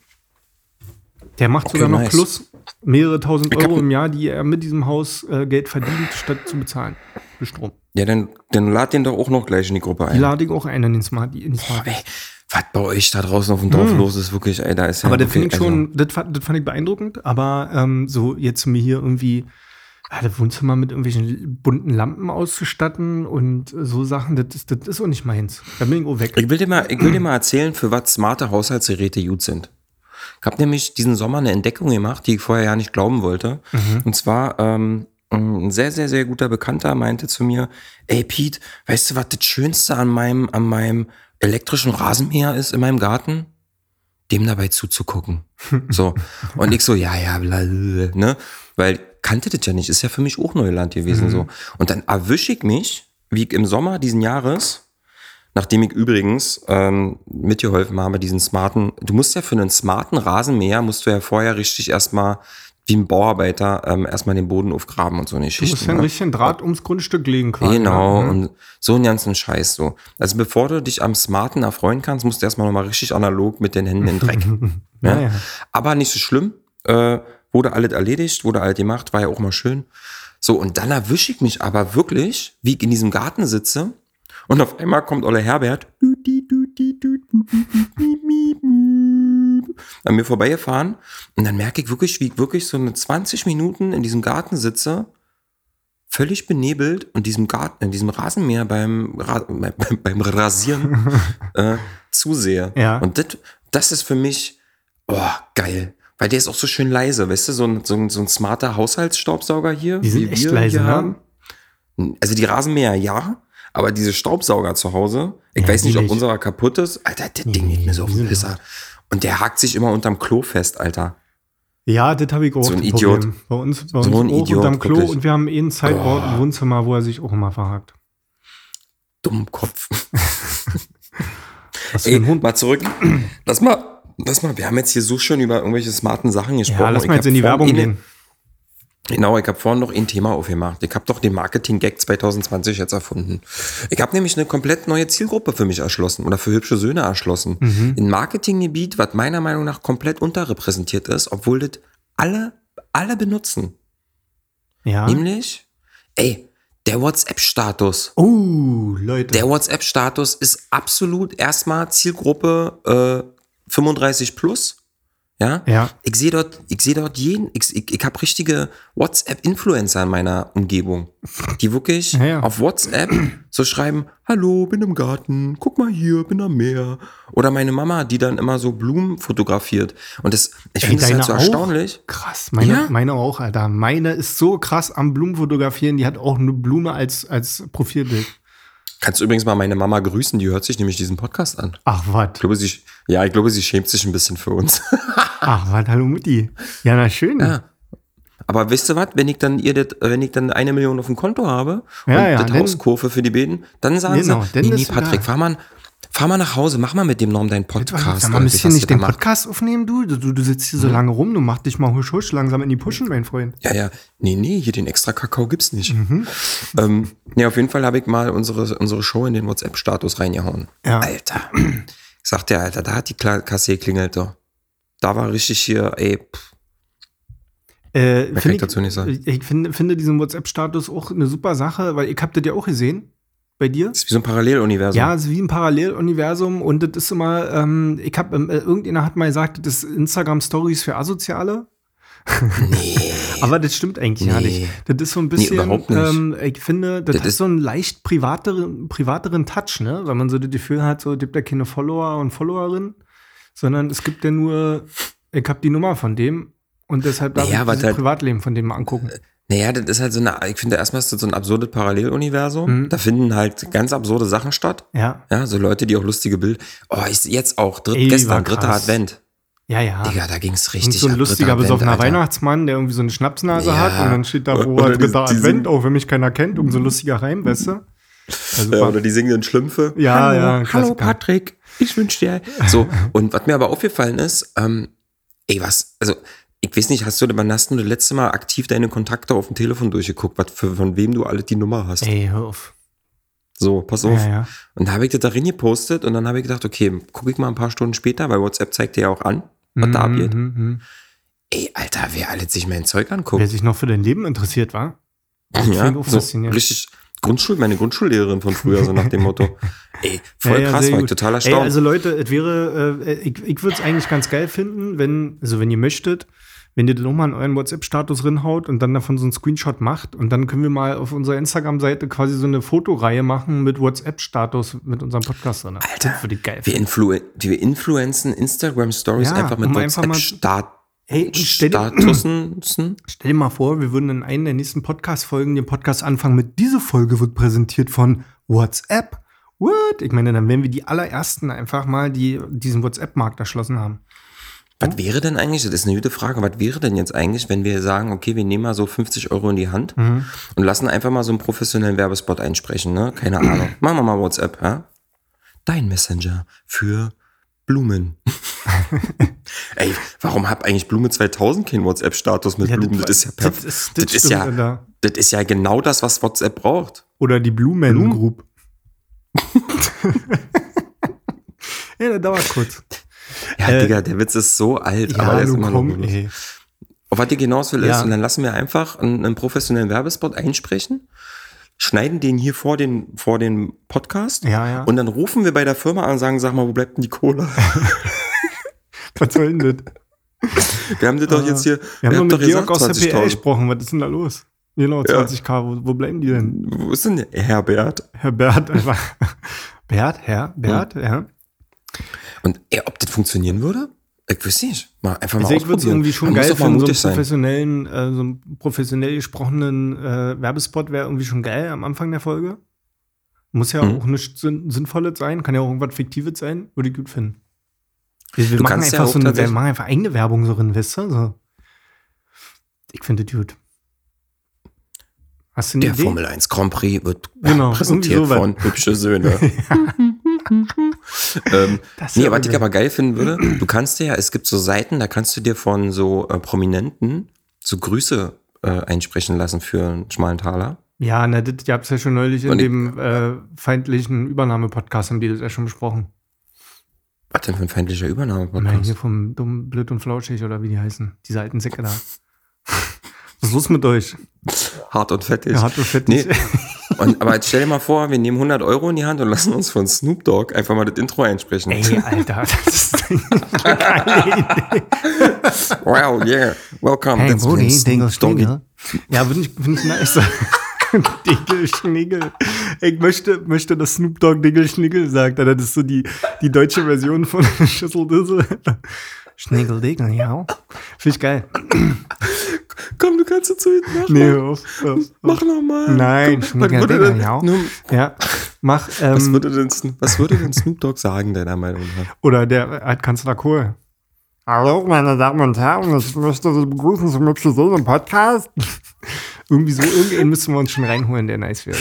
Der macht Okay, sogar noch nice. plus mehrere tausend Euro im Jahr, die er mit diesem Haus äh, Geld verdient, statt zu bezahlen für Strom. Ja, dann, dann lad den doch auch noch gleich in die Gruppe Die ein. lade ich auch ein in den Smart. In die Smart. Ey, was bei euch da draußen auf dem Dorf los ist, wirklich, ey, da ist ja aber das wirklich, finde ich schon, das, fand- das fand ich beeindruckend, aber ähm, so jetzt mir hier irgendwie ja, das Wohnzimmer mit irgendwelchen bunten Lampen auszustatten und so Sachen, das, ist- das ist auch nicht meins. Da bin ich auch weg. Ich will dir mal, ich will dir mal erzählen, für was smarte Haushaltsgeräte gut sind. Ich habe nämlich diesen Sommer eine Entdeckung gemacht, die ich vorher ja nicht glauben wollte. Und zwar ähm, ein sehr, sehr, sehr guter Bekannter meinte zu mir, ey Pete, weißt du, was das Schönste an meinem, an meinem elektrischen Rasenmäher ist in meinem Garten? Dem dabei zuzugucken. So. Und ich so, ja, ja, blablabla, ne? Weil kannte das ja nicht, ist ja für mich auch Neuland gewesen, so. Und dann erwische ich mich, wie ich im Sommer diesen Jahres, Nachdem ich übrigens ähm, mitgeholfen habe, diesen smarten, du musst ja für einen smarten Rasenmäher, musst du ja vorher richtig erstmal, wie ein Bauarbeiter, ähm, erstmal den Boden aufgraben und so eine Du Geschichte. musst ja einen ne? richtigen Draht ums Grundstück legen quasi. Genau, Ja. und so einen ganzen Scheiß so. Also bevor du dich am Smarten erfreuen kannst, musst du erstmal nochmal richtig analog mit den Händen in den Dreck. Ja, ja? ja. Aber nicht so schlimm. Äh, wurde alles erledigt, wurde alles gemacht, war ja auch mal schön. So, und dann erwische ich mich aber wirklich, wie ich in diesem Garten sitze und auf einmal kommt Olle Herbert an mir vorbeigefahren und dann merke ich wirklich, wie ich wirklich so eine 20 Minuten in diesem Garten sitze, völlig benebelt und diesem Garten, in diesem Rasenmäher beim, Ra beim, beim Rasieren äh, zusehe. Ja. Und das, das ist für mich, oh, geil. Weil der ist auch so schön leise, weißt du, so ein, so ein, so ein smarter Haushaltsstaubsauger hier. Die sind echt wir leise, ne? haben. Also die Rasenmäher ja, aber diese Staubsauger zu Hause, ich Ja, weiß nicht, ob nicht. unserer kaputt ist. Alter, der Ding geht mir so auf den Pisser. Und der hakt sich immer unterm Klo fest, Alter. Ja, das habe ich auch. So ein Idiot. Problem. Bei uns, bei So uns ein auch Idiot, unterm Klo wirklich. und wir haben eh ein Sideboard im Oh. Wohnzimmer, wo er sich auch immer verhakt. Dummkopf. Was Ey, Hund. mal zurück. Lass mal, lass mal, wir haben jetzt hier so schön über irgendwelche smarten Sachen gesprochen. Ja, lass mal jetzt in die Werbung gehen. Genau, ich habe vorhin noch ein Thema aufgemacht. Ich habe doch den Marketing-Gag 2020 jetzt erfunden. Ich habe nämlich eine komplett neue Zielgruppe für mich erschlossen oder für hübsche Söhne erschlossen. Mhm. Ein Marketinggebiet, was meiner Meinung nach komplett unterrepräsentiert ist, obwohl das alle, alle benutzen. Ja. Nämlich, ey, der WhatsApp-Status. Oh, Leute. Der WhatsApp-Status ist absolut erstmal Zielgruppe äh, 35 plus. Ja? Ja. Ich sehe dort, ich sehe dort jeden, ich, ich, ich habe richtige WhatsApp-Influencer in meiner Umgebung, die wirklich Ja, ja. auf WhatsApp so schreiben, hallo, bin im Garten, guck mal hier, bin am Meer. Oder meine Mama, die dann immer so Blumen fotografiert. Und das, ich finde deine halt so auch? erstaunlich. Krass. Meine, meine auch, Alter. Meine ist so krass am Blumen fotografieren. Die hat auch eine Blume als, als Profilbild. Kannst du übrigens mal meine Mama grüßen, die hört sich nämlich diesen Podcast an. Ach, was? Ich glaube, sie, ja, ich glaube, sie schämt sich ein bisschen für uns. Ach, was? Hallo Mutti. Ja, na schön. Ja. Aber wisst ihr was, wenn ich dann ihr das, wenn ich dann eine Million auf dem Konto habe Ja, und ja, das Hauskurve für die Beten, dann sagen Genau, sie, nee, nee, Patrick, ja. Fahr mal, nach Hause, mach mal mit dem Norm deinen Podcast. Sag mal, müsst ihr nicht den macht. Podcast aufnehmen, du? Du, du sitzt hier so Hm. lange rum, du machst dich mal husch husch langsam in die Pushen, mein Freund. Ja, ja, nee, nee, hier den extra Kakao gibt's nicht. Mhm. Ähm, nee, auf jeden Fall habe ich mal unsere, unsere Show in den WhatsApp-Status reingehauen. Ja. Alter. Ich sag dir, Alter, da hat die Kasse geklingelt, doch. Da war richtig hier, ey, pff, Äh, kann ich find dazu nicht sagen. Ich, ich finde, finde diesen WhatsApp-Status auch eine super Sache, weil ich hab das ja auch gesehen bei dir. das ist wie so ein Paralleluniversum. Ja, es ist wie ein Paralleluniversum und das ist immer, ähm, ich habe, ähm, äh, irgendjemand hat mal gesagt, das ist Instagram-Stories für Asoziale. Nee. Aber das stimmt eigentlich gar Nee. nicht. Das ist so ein bisschen, überhaupt nicht. Ähm, ich finde, das, Das hat ist- so einen leicht privateren, privateren Touch, ne? Weil man so das Gefühl hat, so gibt ja keine Follower und Followerinnen, sondern es gibt ja nur, ich habe die Nummer von dem und deshalb darf Naja, ich das halt- Privatleben von dem mal angucken. Naja, das ist halt so eine, ich finde erstmal ist das so ein absurdes Paralleluniversum. Mhm. Da finden halt ganz absurde Sachen statt. Ja. Ja, so Leute, die auch lustige Bilder. Oh, ich, jetzt auch, dritt, Ey, gestern, dritter. Advent. Ja, ja. Digga, da ging's Und richtig so ein ab, lustiger, dritter besoffener Alter. Weihnachtsmann, der irgendwie so eine Schnapsnase Ja. hat und dann steht da, wo er dritter die- die Advent, auch wenn mich keiner kennt, irgend so ein lustiger Reim, weißt du? Ja, oder die singenden Schlümpfe. Ja, hallo, ja, Hallo. Patrick, ich wünsche dir. So, und was mir aber aufgefallen ist, ähm, ey, was, also, ich weiß nicht, hast du, wann hast du das letzte Mal aktiv deine Kontakte auf dem Telefon durchgeguckt, was für, von wem du alle die Nummer hast? Ey, hör auf. So, pass auf. Ja, ja. Und da habe ich das darin gepostet und dann habe ich gedacht, okay, gucke ich mal ein paar Stunden später, weil WhatsApp zeigt dir ja auch an, was da abgeht. Mhm, mhm. Ey, Alter, wer alles sich mein Zeug anguckt. Wer sich noch für dein Leben interessiert, war? ja, so richtig Grundschul, meine Grundschullehrerin von früher, so nach dem Motto. Ey, voll Ja, krass, war ich total Ey, erstaunt. also Leute, es wäre, äh, ich, ich würde es eigentlich ganz geil finden, wenn, also wenn ihr möchtet, wenn ihr das nochmal in euren WhatsApp-Status rinhaut und dann davon so einen Screenshot macht und dann können wir mal auf unserer Instagram-Seite quasi so eine Fotoreihe machen mit WhatsApp-Status mit unserem Podcast drin. Alter, Das würde ich geil wir, influ wir influenzen Instagram-Stories Ja, einfach mit um WhatsApp-Statusen. Hey, stell, stell dir mal vor, wir würden in einer der nächsten Podcast-Folgen den Podcast anfangen mit diese Folge wird präsentiert von WhatsApp. What? Ich meine, dann wären wir die allerersten einfach mal, die diesen WhatsApp-Markt erschlossen haben. Was wäre denn eigentlich, das ist eine gute Frage, was wäre denn jetzt eigentlich, wenn wir sagen, okay, wir nehmen mal so 50 Euro in die Hand Mhm. und lassen einfach mal so einen professionellen Werbespot einsprechen, ne? Keine Ahnung. Machen wir mal WhatsApp, ja? Dein Messenger für Blumen. Ey, warum hat eigentlich Blume 2000 keinen WhatsApp-Status mit Ja, Blumen? das- Das ist ja das perfekt. ist- Das, das ist ja, das ist ja genau das, was WhatsApp braucht. Oder die Blue? Group. Ja, der dauert kurz. Ja, Äh, Digga, der Witz ist so alt, aber Ja, der ist immer noch komm, lustig. ey. Auf was ich hinaus will, ist, Ja. und dann lassen wir einfach einen, einen professionellen Werbespot einsprechen, schneiden den hier vor den, vor den Podcast Ja, ja. und dann rufen wir bei der Firma an und sagen, sag mal, wo bleibt denn die Cola? Was soll denn das? Wir haben das doch jetzt hier, Wir haben habt mit Georg aus der PR 20.000. gesprochen. Was ist denn da los? Genau, 20k. Wo, wo bleiben die denn? Wo ist denn der Herbert? Herr Bert einfach. Bert, Herr, Bert, ja. Und ey, ob das funktionieren würde? Ich weiß nicht. Mal einfach mal Also ich würde es irgendwie schon geil finden, so sein. professionellen, äh, so einen professionell gesprochenen äh, Werbespot wäre irgendwie schon geil am Anfang der Folge. Muss ja Mhm. auch nichts Sinn Sinnvolles sein, kann ja auch irgendwas Fiktives sein, würde ich gut finden. Wir, wir Du machen kannst ja einfach auch so eine, wir machen einfach eigene Werbung so drin, weißt du? So. Ich finde das gut. Hast du eine Der Idee? Formel 1 Grand Prix wird Genau, präsentiert von hübsche Söhne. ähm, nee, was ich aber geil finden würde, du kannst dir ja, es gibt so Seiten, da kannst du dir von so äh, Prominenten so Grüße äh, einsprechen lassen für einen schmalen Taler. Ja, na, das ihr habt es ja schon neulich in Und ich- dem äh, feindlichen Übernahme-Podcast, haben die das ja schon besprochen. Was denn für ein feindlicher Na, Übernahme-Podcast? hier vom Dumm, Blöd und Flauschig oder wie die heißen. Diese alten Säcke da. Was ist los mit euch? Hart und fettig. Ja, hart und fettig. Nee. Und, aber jetzt stell dir mal vor, wir nehmen 100 Euro in die Hand und lassen uns von Snoop Dogg einfach mal das Intro einsprechen. Ey, Alter, das ist eine geile Idee. Wow, yeah, welcome. Hey, That's Snoop Dingle, Schnigel. Ja, finde ich, find ich nice. Dingle, Schnigel. Ich möchte, möchte, dass Snoop Dogg Dingle, Schnigel sagt. Alter. Das ist so die, die deutsche Version von Schüssel Dingle, ja. Finde ich geil. Komm, du kannst dazu hinten machen. Nee, auf, hör auf. Mach nochmal. Nein, was, denn, ja. Ja, mach. was, Ähm, würde denn, Snoop- was würde denn Snoop Dogg sagen, deiner Meinung nach? oder der Altkanzler Kohl. Hallo, meine Damen und Herren, ich möchte Sie begrüßen zum Hübsche Sohn im Podcast. Irgendwie so, irgendwen müssen wir uns schon reinholen, der nice wäre.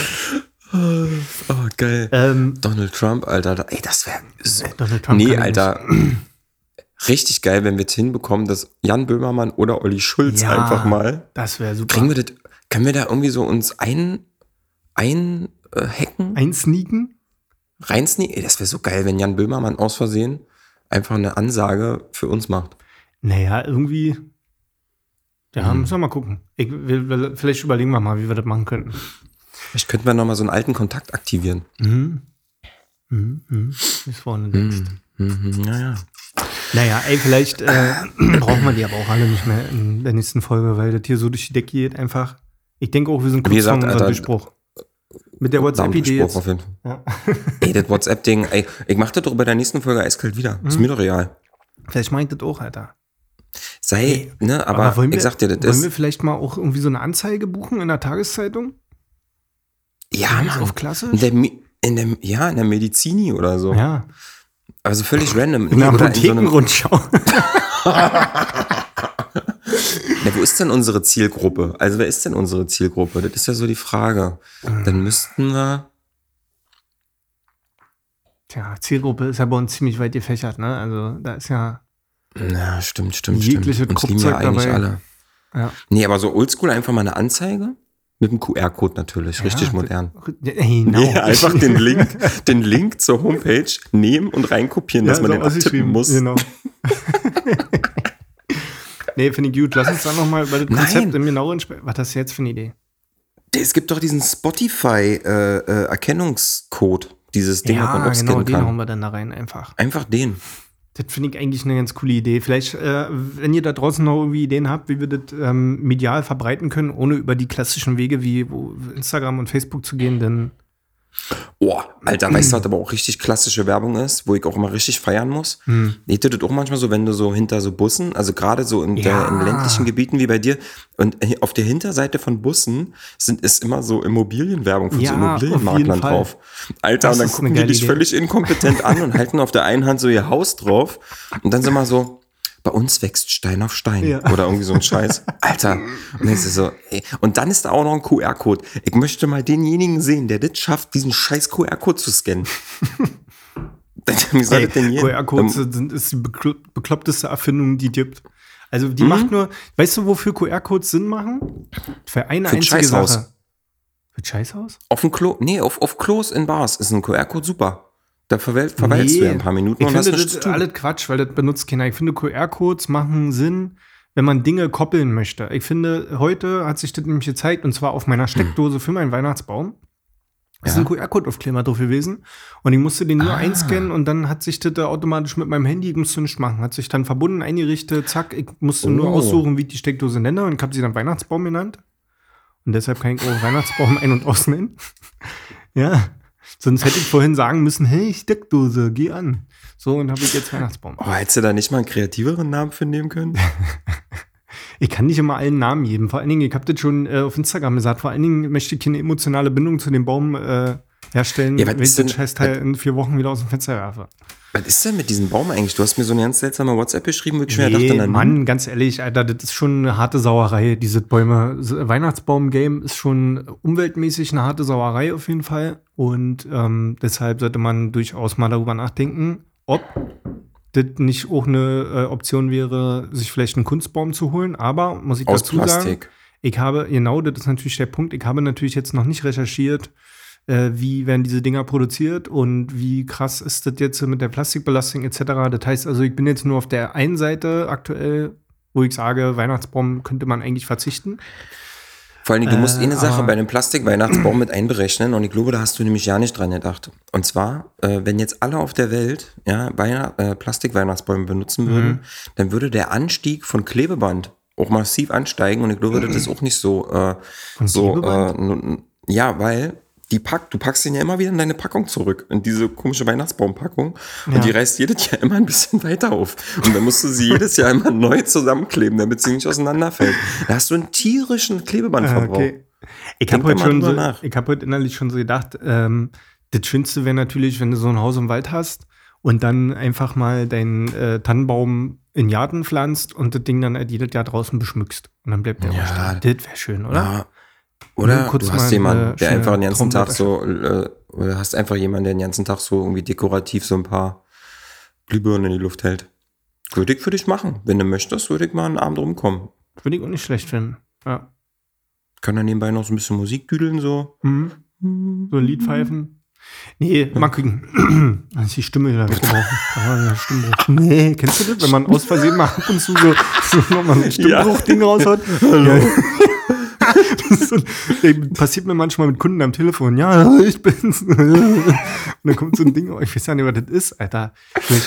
Oh, geil. Ähm, Donald Trump, Alter. Ey, das wäre so. Donald Trump Nee, Alter. Richtig geil, wenn wir es hinbekommen, dass Jan Böhmermann oder Olli Schulz Ja. einfach mal. Das wäre super. Kriegen wir das, können wir da irgendwie so uns ein, ein äh, hacken? Einsneaken? Reinsneaken? Das wäre so geil, wenn Jan Böhmermann aus Versehen einfach eine Ansage für uns macht. Naja, irgendwie. Ja, Hm. müssen wir mal gucken. Ich, wir, vielleicht überlegen wir mal, wie wir das machen könnten. Vielleicht könnten wir nochmal so einen alten Kontakt aktivieren. Mhm. Mhm. Mhm. Bis vorne denkst. Mhm, ja, ja. Naja, ey, vielleicht äh, brauchen wir die aber auch alle nicht mehr in der nächsten Folge, weil das hier so durch die Decke geht einfach. Ich denke auch, wir sind Wie kurz gesagt, vor unserem Durchbruch. Mit der WhatsApp-Idee jetzt. auf jeden Fall. Ja. Ey, das WhatsApp-Ding, ey, ich mach das doch bei der nächsten Folge eiskalt wieder. Mhm. Ist mir doch real. Vielleicht meint das auch, Alter. sei, ne, aber, wollen wir, ich sag dir, das wollen wir ist, vielleicht mal auch irgendwie so eine Anzeige buchen in der Tageszeitung? ja, Mann, auf klasse? in der, in der, ja, in der Medizini oder so. Ja. Also völlig random. So einem, Apothekenrundschau. Ja, wo ist denn unsere Zielgruppe? Also wer ist denn unsere Zielgruppe? Das ist ja so die Frage. Dann müssten wir. Tja, Zielgruppe ist ja bei uns ziemlich weit gefächert, ne? Also da ist ja, Na, stimmt, stimmt, Jegliche stimmt. Uns lieben ja eigentlich dabei. alle. ja. Nee, aber so oldschool einfach mal eine Anzeige. Mit dem QR-Code natürlich, richtig ja, modern. Ja, genau. Nee, einfach den Link, den Link zur Homepage nehmen und reinkopieren, dass Ja, man so den abtippen muss. Genau. nee, finde ich gut. Lass uns dann noch mal über das Nein. Konzept im genaueren sprechen. Was hast du jetzt für eine Idee? Es gibt doch diesen Spotify-Erkennungscode, dieses Ding, was man ja, auch genau, scannen den kann. hauen wir dann da rein einfach. Einfach den. Das finde ich eigentlich eine ganz coole Idee. Vielleicht, äh, wenn ihr da draußen noch irgendwie Ideen habt, wie wir das ähm, medial verbreiten können, ohne über die klassischen Wege wie Instagram und Facebook zu gehen, dann Oh, Alter, weißt du, was aber auch richtig klassische Werbung ist, wo ich auch immer richtig feiern muss? Hm. Ich tue das auch manchmal so, wenn du so hinter so Bussen, also gerade so in, der, Ja. in ländlichen Gebieten wie bei dir, und auf der Hinterseite von Bussen sind, ist immer so Immobilienwerbung von Ja, so Immobilienmaklern drauf. Alter, Das und dann gucken die dich Idee. völlig inkompetent an und halten auf der einen Hand so ihr Haus drauf und dann sind wir so, bei uns wächst Stein auf Stein Ja. oder irgendwie so ein Scheiß. Alter. Und, dann ist es so, ey. und dann ist da auch noch ein QR-Code. Ich möchte mal denjenigen sehen, der das schafft, diesen scheiß QR-Code zu scannen. Wie soll Ey, das denn hier? QR-Codes Ähm, sind ist die beklo- bekloppteste Erfindung, die gibt. Also Mhm. die macht nur, weißt du, wofür QR-Codes Sinn machen? Für eine Für ein einzige Scheißhaus. Sache. Für ein Scheißhaus? Auf dem Klo, nee, auf, auf Klos in Bars ist ein QR-Code super. Da verweil, verweilst du ja ein paar Minuten ich und hast finde, nichts das ist alles Quatsch, weil das benutzt keiner. Ich finde, QR-Codes machen Sinn, wenn man Dinge koppeln möchte. Ich finde, heute hat sich das nämlich gezeigt, und zwar auf meiner Steckdose für meinen Weihnachtsbaum. Es ist Ja. ein QR-Code-Aufkleber drauf gewesen. Und ich musste den nur Ah. einscannen und dann hat sich das da automatisch mit meinem Handy, ich musste nichts machen. Hat sich dann verbunden, eingerichtet, zack. Ich musste nur Oh. aussuchen, wie ich die Steckdose nenne und ich habe sie dann Weihnachtsbaum genannt. Und deshalb kann ich auch Weihnachtsbaum ein- und ausnennen. ja. Sonst hätte ich vorhin sagen müssen, hey, Steckdose, geh an. So, und habe ich jetzt Weihnachtsbaum. Oh, hättest du da nicht mal einen kreativeren Namen für nehmen können? Ich kann nicht immer allen Namen geben. Vor allen Dingen, ich habe das schon äh, auf Instagram gesagt, vor allen Dingen möchte ich keine emotionale Bindung zu dem Baum äh, herstellen, Ja, wenn ich denn- Scheißteil in vier Wochen wieder aus dem Fenster werfe. Was ist denn mit diesem Baum eigentlich? Du hast mir so eine ganz seltsame WhatsApp geschrieben, wo ich mir dachte, Nee, na, Mann, ganz ehrlich, Alter, das ist schon eine harte Sauerei, diese Bäume. Weihnachtsbaum-Game ist schon umweltmäßig eine harte Sauerei auf jeden Fall. Und ähm, deshalb sollte man durchaus mal darüber nachdenken, ob das nicht auch eine äh, Option wäre, sich vielleicht einen Kunstbaum zu holen. Aber muss ich aus dazu sagen, Plastik. ich habe, genau, das ist natürlich der Punkt, ich habe natürlich jetzt noch nicht recherchiert, äh, wie werden diese Dinger produziert und wie krass ist das jetzt mit der Plastikbelastung etc. Das heißt also, ich bin jetzt nur auf der einen Seite aktuell, wo ich sage, Weihnachtsbaum könnte man eigentlich verzichten. Vor allem, du musst Äh, eine Sache bei einem Plastik-Weihnachtsbaum mit einberechnen und ich glaube, da hast du nämlich ja nicht dran gedacht. Und zwar, äh, wenn jetzt alle auf der Welt ja, äh, Plastik-Weihnachtsbäume benutzen Mhm. würden, dann würde der Anstieg von Klebeband auch massiv ansteigen und ich glaube, das ist auch nicht so, äh, so äh, ja, weil die pack, du packst den ja immer wieder in deine Packung zurück, in diese komische Weihnachtsbaumpackung und Ja. die reißt jedes Jahr immer ein bisschen weiter auf und dann musst du sie jedes Jahr immer neu zusammenkleben, damit sie nicht auseinanderfällt. Da hast du einen tierischen Klebebandverbrauch. Äh, okay. Ich habe heute, schon so, ich hab heute innerlich schon so gedacht, ähm, das Schönste wäre natürlich, wenn du so ein Haus im Wald hast und dann einfach mal deinen äh, Tannenbaum in den Garten pflanzt und das Ding dann halt jedes Jahr draußen beschmückst. Und dann bleibt der Ja. stehen. Das wäre schön, oder? Ja. Oder du hast jemanden, eine der einfach den ganzen Tag Traumblätter- so, äh, oder hast einfach jemanden, der den ganzen Tag so irgendwie dekorativ so ein paar Glühbirnen in die Luft hält. Würde ich für dich machen. Wenn du möchtest, würde ich mal einen Abend rumkommen. Würde ich auch nicht schlecht finden. Ja. Kann dann nebenbei noch so ein bisschen Musik düdeln, so. Mhm. So ein Lied pfeifen. Nee, mal gucken. Da ist die Stimme wieder weggebrochen. Ja Stimmbruch. Nee, kennst du das? Wenn man aus Versehen mal ab und zu so, so nochmal ein Stimmbruch-Ding raushaut. Hallo. Das ey, passiert mir manchmal mit Kunden am Telefon. Ja, ich bin's. Und dann kommt so ein Ding, oh, ich weiß ja nicht, was das ist, Alter.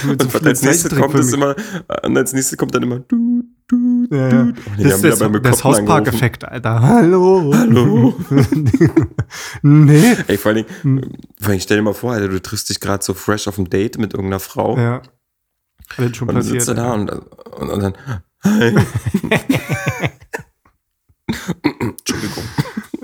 Mit so Und als nächstes kommt, Zeichentrickfilmen. immer, und als nächstes kommt dann immer du, du, Ja, du. Oh, nee, Das ist wieder der, bei mir der Kopf South angerufen. Park-Effekt, Alter. Hallo. Hallo. nee. Ey, vor allen Hm. Dingen, vor allen Dingen stell dir mal vor, Alter, du triffst dich gerade so fresh auf ein Date mit irgendeiner Frau. Ja. Alles schon Und dann sitzt du da und, und, und dann, Entschuldigung.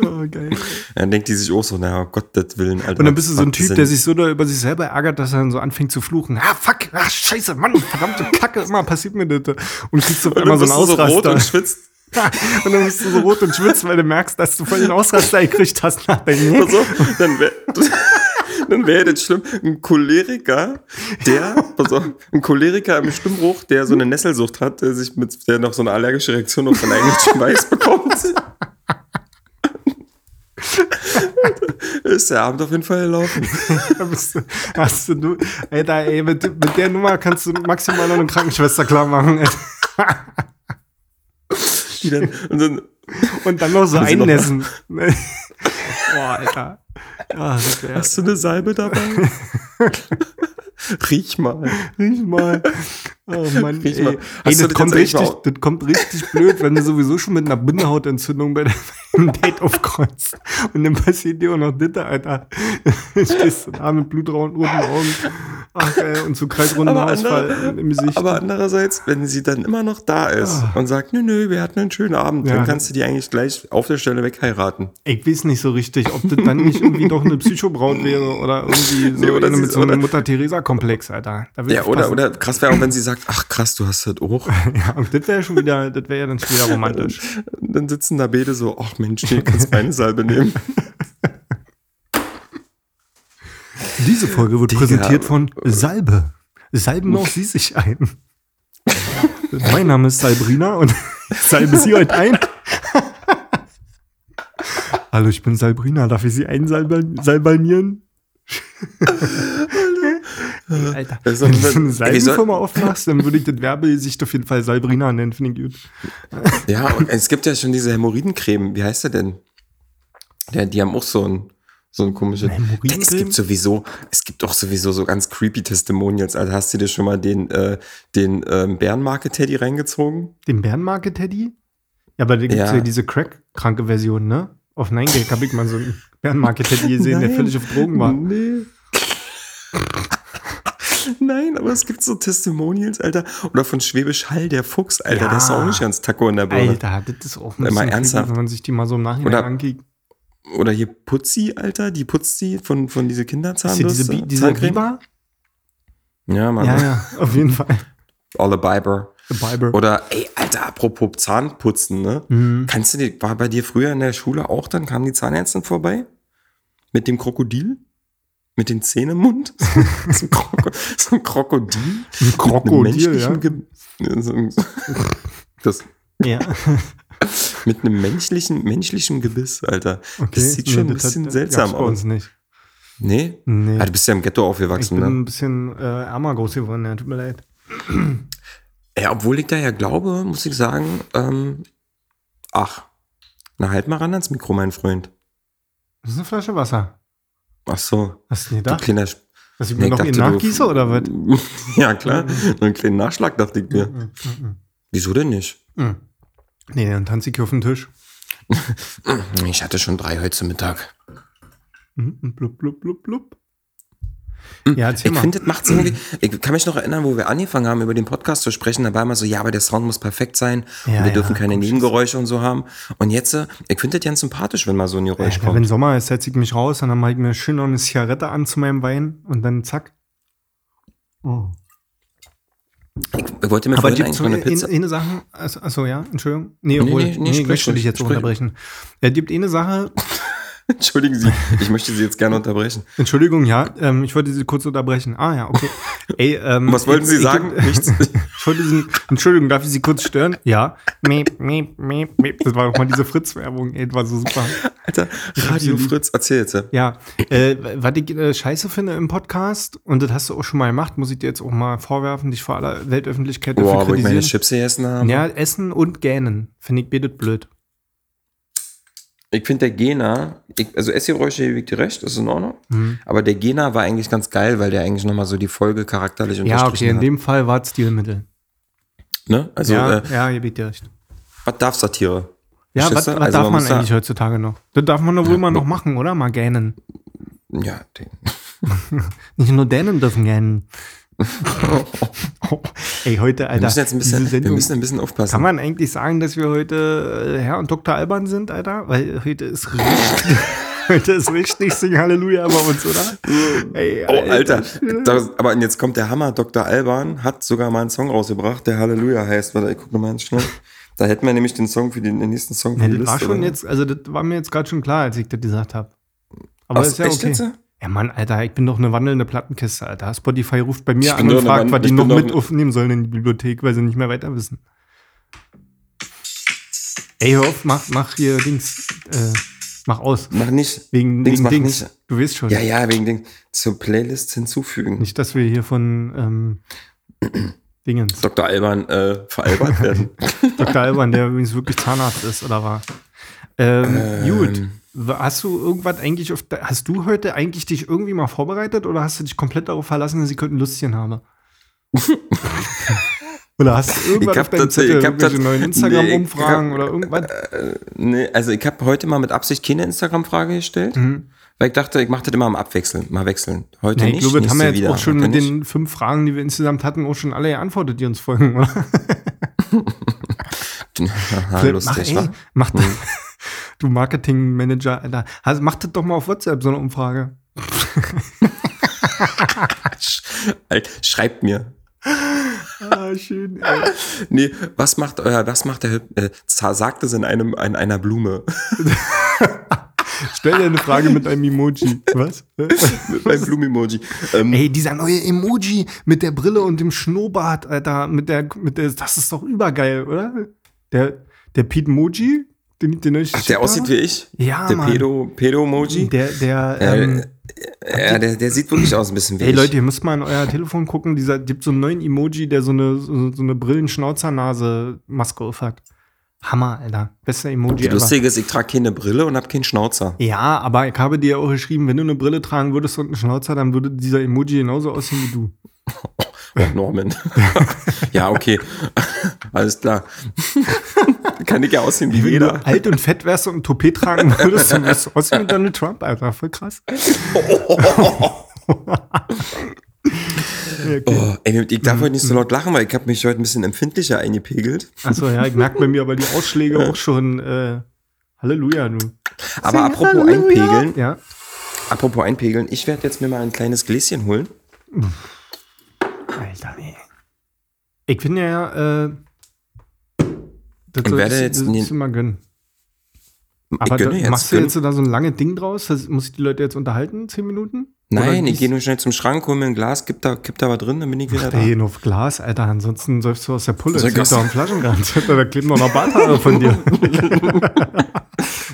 Oh, geil. Dann denkt die sich auch so, na Gott, das Willen, Alter. Und dann bist du so ein Typ, der sich so doll über sich selber ärgert, dass er dann so anfängt zu fluchen. Ah, fuck, ah, scheiße, Mann, verdammte Kacke, immer passiert mir das. Und kriegst einmal dann so einen bist du so rot Ausraster. und schwitzt. und dann bist du so rot und schwitzt, weil du merkst, dass du voll den Ausraster gekriegt hast nach deinem Pass auf, dann wäre das schlimm. Ein Choleriker, der, pass auf, ein Choleriker im Stimmbruch, der so eine Nesselsucht hat, der sich mit, der noch so eine allergische Reaktion auf seinen eigenen Schweiß bekommt. ist der Abend auf jeden Fall gelaufen. Da bist du, hast du, Alter, ey, mit, mit der Nummer kannst du maximal noch eine Krankenschwester klar machen. ey. Dann, und dann, Und dann noch so einnässen. Boah, Alter. Wär, hast du eine Salbe dabei? Riech mal. riech mal. Oh Mann, ey. mal. ey Hast du das, kommt richtig, auch- das kommt richtig blöd, wenn du sowieso schon mit einer Bindehautentzündung bei deinem Date aufkreuzt. Und dann passiert dir auch noch das, Alter. Stehst du da mit blutroten Augen. Ach, ey, und so kreisrunden Aber Ausfall andere- im Gesicht. Aber andererseits, wenn sie dann immer noch da ist Ah. und sagt, nö, nö, wir hatten einen schönen Abend, Ja. dann kannst du die eigentlich gleich auf der Stelle wegheiraten. Ich weiß nicht so richtig, ob das dann nicht irgendwie doch eine Psychobraut wäre oder irgendwie so Nee, oder eine mit so einem Mutter-Theresa-Komplex, Alter. Ja, oder, oder krass wäre auch, wenn sie sagt, ach krass, du hast das auch. Ja, und das wäre schon wieder, das wäre ja dann schon wieder romantisch. Dann sitzen da beide so, ach Mensch, du kannst meine Salbe nehmen. Diese Folge wird Digga. präsentiert von Salbe. Salben auch Sie sich ein. mein Name ist Salbrina und salbe Sie heute ein. Hallo, ich bin Salbrina. Darf ich Sie einsalbanieren? Alter, Das ist wenn du so eine Salbenfirma aufmachst, dann würde ich das Werbegesicht auf jeden Fall Salbrina nennen, finde ich gut. Ja, und es gibt ja schon diese Hämorrhoidencreme, wie heißt der denn? Ja, die haben auch so ein, so ein komisches. Hämorrhoidencreme? Es gibt sowieso, es gibt auch sowieso so ganz creepy Testimonials. Also hast du dir schon mal den, äh, den ähm, Bärenmarke-Teddy reingezogen? Den Bärenmarke-Teddy? Ja, aber da gibt es ja. Ja. diese Crack-kranke Version, ne? Auf Nein Gag habe ich mal so einen Bärenmarke-Teddy gesehen, der völlig auf Drogen war. Nee. Nein, aber es gibt so Testimonials, Alter. Oder von Schwäbisch Hall, der Fuchs, Alter. Ja. Der ist auch nicht ganz Taco in der Birne. Alter, das ist auch ein Immer bisschen creepy, ernsthaft. wenn man sich die mal so im Nachhinein Oder- angeht. Oder hier Putzi, Alter. Die Putzi von, von diese Kinderzahnbürste. diese, Bi- diese. Biber? Ja, Mann. Ja, ja, auf jeden Fall. Biber. The Biber. Oder, ey, Alter, apropos Zahnputzen, ne? Mhm. Kannst du dir, war bei dir früher in der Schule auch, dann kam die Zahnärztin vorbei? Mit dem Krokodil? Mit den Zähnen im Mund? so, ein Kroko so ein Krokodil? Ein Mit einem Krokodil, ja. menschlichen Ge- Ja, so ein- Das, ja. mit einem menschlichen, menschlichen Gebiss, Alter. Das sieht schon ein bisschen das seltsam gab's bei uns aus. nicht. Nee? Nee. Ah, du bist ja im Ghetto ich aufgewachsen, bin ne? ein bisschen äh, ärmer groß geworden, ja, tut mir leid. Ja, obwohl ich da ja glaube, muss ich sagen, ähm, ach, na halt mal ran ans Mikro, mein Freund. Das ist eine Flasche Wasser. Ach so, Hast du du gedacht? kleiner Sp- Dass ich Nee, mir ich noch dachte, du- nachgieße oder was? Ja, klar. Einen kleinen Nachschlag dachte ich mir. Mhm. Wieso denn nicht? Nee, dann tanze ich hier auf den Tisch. Ich hatte schon drei heute Mittag. Blub, blub, blub, blub. Ja, erzähl Ich finde, das macht's irgendwie. Ich kann mich noch erinnern, wo wir angefangen haben, über den Podcast zu sprechen. Da war immer so, ja, aber der Sound muss perfekt sein. Ja, und wir ja, dürfen keine Nebengeräusche und so haben. Und jetzt, äh, ich finde das ganz sympathisch, wenn mal so ein Geräusch Ja, wenn kommt. Sommer ist, setze ich mich raus und dann mache ich mir schön noch eine Zigarette an zu meinem Wein und dann zack. Oh. Ich, wollte mir Aber vorhin eigentlich eine Pizza. eine, eine Sache, also, achso, ja, Entschuldigung. Nee, Nee, obwohl, nee, nee, nee, ich sprich möchte dich ruhig, jetzt sprich unterbrechen. Es gibt eine Sache, Entschuldigen Sie, ich möchte Sie jetzt gerne unterbrechen. Entschuldigung, ja, ähm, ich wollte Sie kurz unterbrechen. Ah ja, okay. Ey, ähm, Was wollten ich- Sie ich- sagen? Nichts. Ich wollte Sie, Entschuldigung, darf ich Sie kurz stören? Ja. Miep, miep, miep, miep. Das war doch mal diese Fritz-Werbung, ey, das war so super. Alter, Radio. Fritz, erzähl jetzt. Ja, äh, was ich äh, scheiße finde im Podcast, und das hast du auch schon mal gemacht, muss ich dir jetzt auch mal vorwerfen, dich vor aller Weltöffentlichkeit dafür Boah, wo ich meine kritisieren. Chips gegessen habe. Ja, Essen und Gähnen. Finde ich betet blöd. Ich finde der Gena, ich, also Essgeräusche ich dir recht, das ist in Ordnung. Mhm. Aber der Gena war eigentlich ganz geil, weil der eigentlich nochmal so die Folge charakterlich Ja, unterstrichen okay, in hat. dem Fall war es Stilmittel. Ne? Also, ja, äh, ja, ihr dir recht. was darf Satire? Ja, was, was Also darf man man muss da- eigentlich heutzutage noch? Das darf man doch wohl mal noch machen, oder? Mal gähnen. Ja, den. Nicht nur Dänen dürfen gähnen. Ey, heute, Alter. Wir müssen jetzt ein bisschen, wir Sendung- müssen ein bisschen aufpassen. Kann man eigentlich sagen, dass wir heute äh, Herr und Dr. Alban sind, Alter? Weil heute ist richtig, heute ist richtig Sing Halleluja bei uns, oder? Ey, Oh, Alter. Das, aber jetzt kommt der Hammer. Dr. Alban hat sogar mal einen Song rausgebracht, der Halleluja heißt. Warte, ich guck noch mal ganz schnell. Da hätten wir nämlich den Song für den, den nächsten Song für Nee, die das war Liste, schon oder? jetzt, also das war mir jetzt gerade schon klar, als ich das gesagt habe. Aber Ach, ist ja echt okay. jetzt? Ja, Mann, Alter, ich bin doch eine wandelnde Plattenkiste, Alter. Spotify ruft bei mir an und fragt, was die noch mit aufnehmen sollen in die Bibliothek, weil sie nicht mehr weiter wissen. Ey, hör auf, mach, mach hier Dings, äh, mach aus. Mach nicht. Wegen Dings, wegen mach Dings. nicht. Du weißt schon. Ja, ja, wegen Ding. Zur Playlist hinzufügen. Nicht, dass wir hier von ähm, Dingens. Dr. Alban äh, veralbert werden. Dr. Alban, der übrigens wirklich Zahnarzt ist, oder war? Ähm, Ähm. Gut. Hast du irgendwas eigentlich auf hast du heute eigentlich dich irgendwie mal vorbereitet oder hast du dich komplett darauf verlassen, dass ich heute ein Lustchen habe? oder hast du irgendwas Ich auf deinem Zettel, ich irgendwelche neuen Nee, Instagram-Umfragen ich oder irgendwas? nee, also ich habe heute mal mit Absicht keine Instagram-Frage gestellt, Mhm. weil ich dachte, ich mache das immer am Abwechseln, mal wechseln. Heute Nee, nicht. ich glaube, das haben wir jetzt auch wieder. schon Heute mit den fünf Fragen, die wir insgesamt hatten, auch schon alle geantwortet, die uns folgen, oder? Aha, Mach, lustig, ey, wa? mach du Marketingmanager, Alter. Also, mach das doch mal auf WhatsApp, so eine Umfrage. Schreibt mir. Ah, schön, ey. Nee, was macht euer, was macht der, äh, sagt es in einem, in einer Blume? Stell dir eine Frage mit einem Emoji. Was? Beim Blumen-Emoji. Ähm, Ey, dieser neue Emoji mit der Brille und dem Schnurrbart, Alter, mit der, mit der, das ist doch übergeil, oder? Der, der Pete Moji, den, den Ach, der aussieht wie ich? Ja, Der Mann. Pedo, Pedo-Emoji? Der, der, Äh, ähm, Ja, der, der sieht wirklich aus ein bisschen wie Ey ich. Leute, ihr müsst mal in euer Telefon gucken. Dieser gibt so einen neuen Emoji, der so eine, so, so eine Brillenschnauzernase-Maske auf hat. Hammer, Alter. Bester Emoji ever. Lustige ist, ich trage keine Brille und habe keinen Schnauzer. Ja, aber ich habe dir auch geschrieben, wenn du eine Brille tragen würdest und einen Schnauzer, dann würde dieser Emoji genauso aussehen wie du. Oh, Norman. ja, okay. Alles klar. Kann ich ja aussehen wie Wenn jeder. du alt und fett wärst und ein Toupet tragen würdest, dann wärst du aussehen wie Donald Trump, Alter. Voll krass. Okay. Oh, ey, ich darf heute nicht so laut lachen, weil ich habe mich heute ein bisschen empfindlicher eingepegelt. Achso, ja, ich merke bei mir aber die Ausschläge auch schon. Äh, Halleluja, du. Aber apropos einpegeln, Ja. apropos einpegeln, ich werde jetzt mir mal ein kleines Gläschen holen. Alter, ey. Ich finde ja, äh, das Und soll werde ich- jetzt das immer gönnen. Ich Aber gönne da, jetzt. machst du jetzt da so ein langes Ding draus? Das, muss ich die Leute jetzt unterhalten? Zehn Minuten? Nein, ich gehe nur schnell zum Schrank, hol mir ein Glas, kipp da, kipp da was drin, dann bin ich wieder da. Ey, nur auf Glas, Alter. Ansonsten säufst du aus der Pulle. Ich liegt doch am Flaschenrand. da kleben noch Barthaare von dir.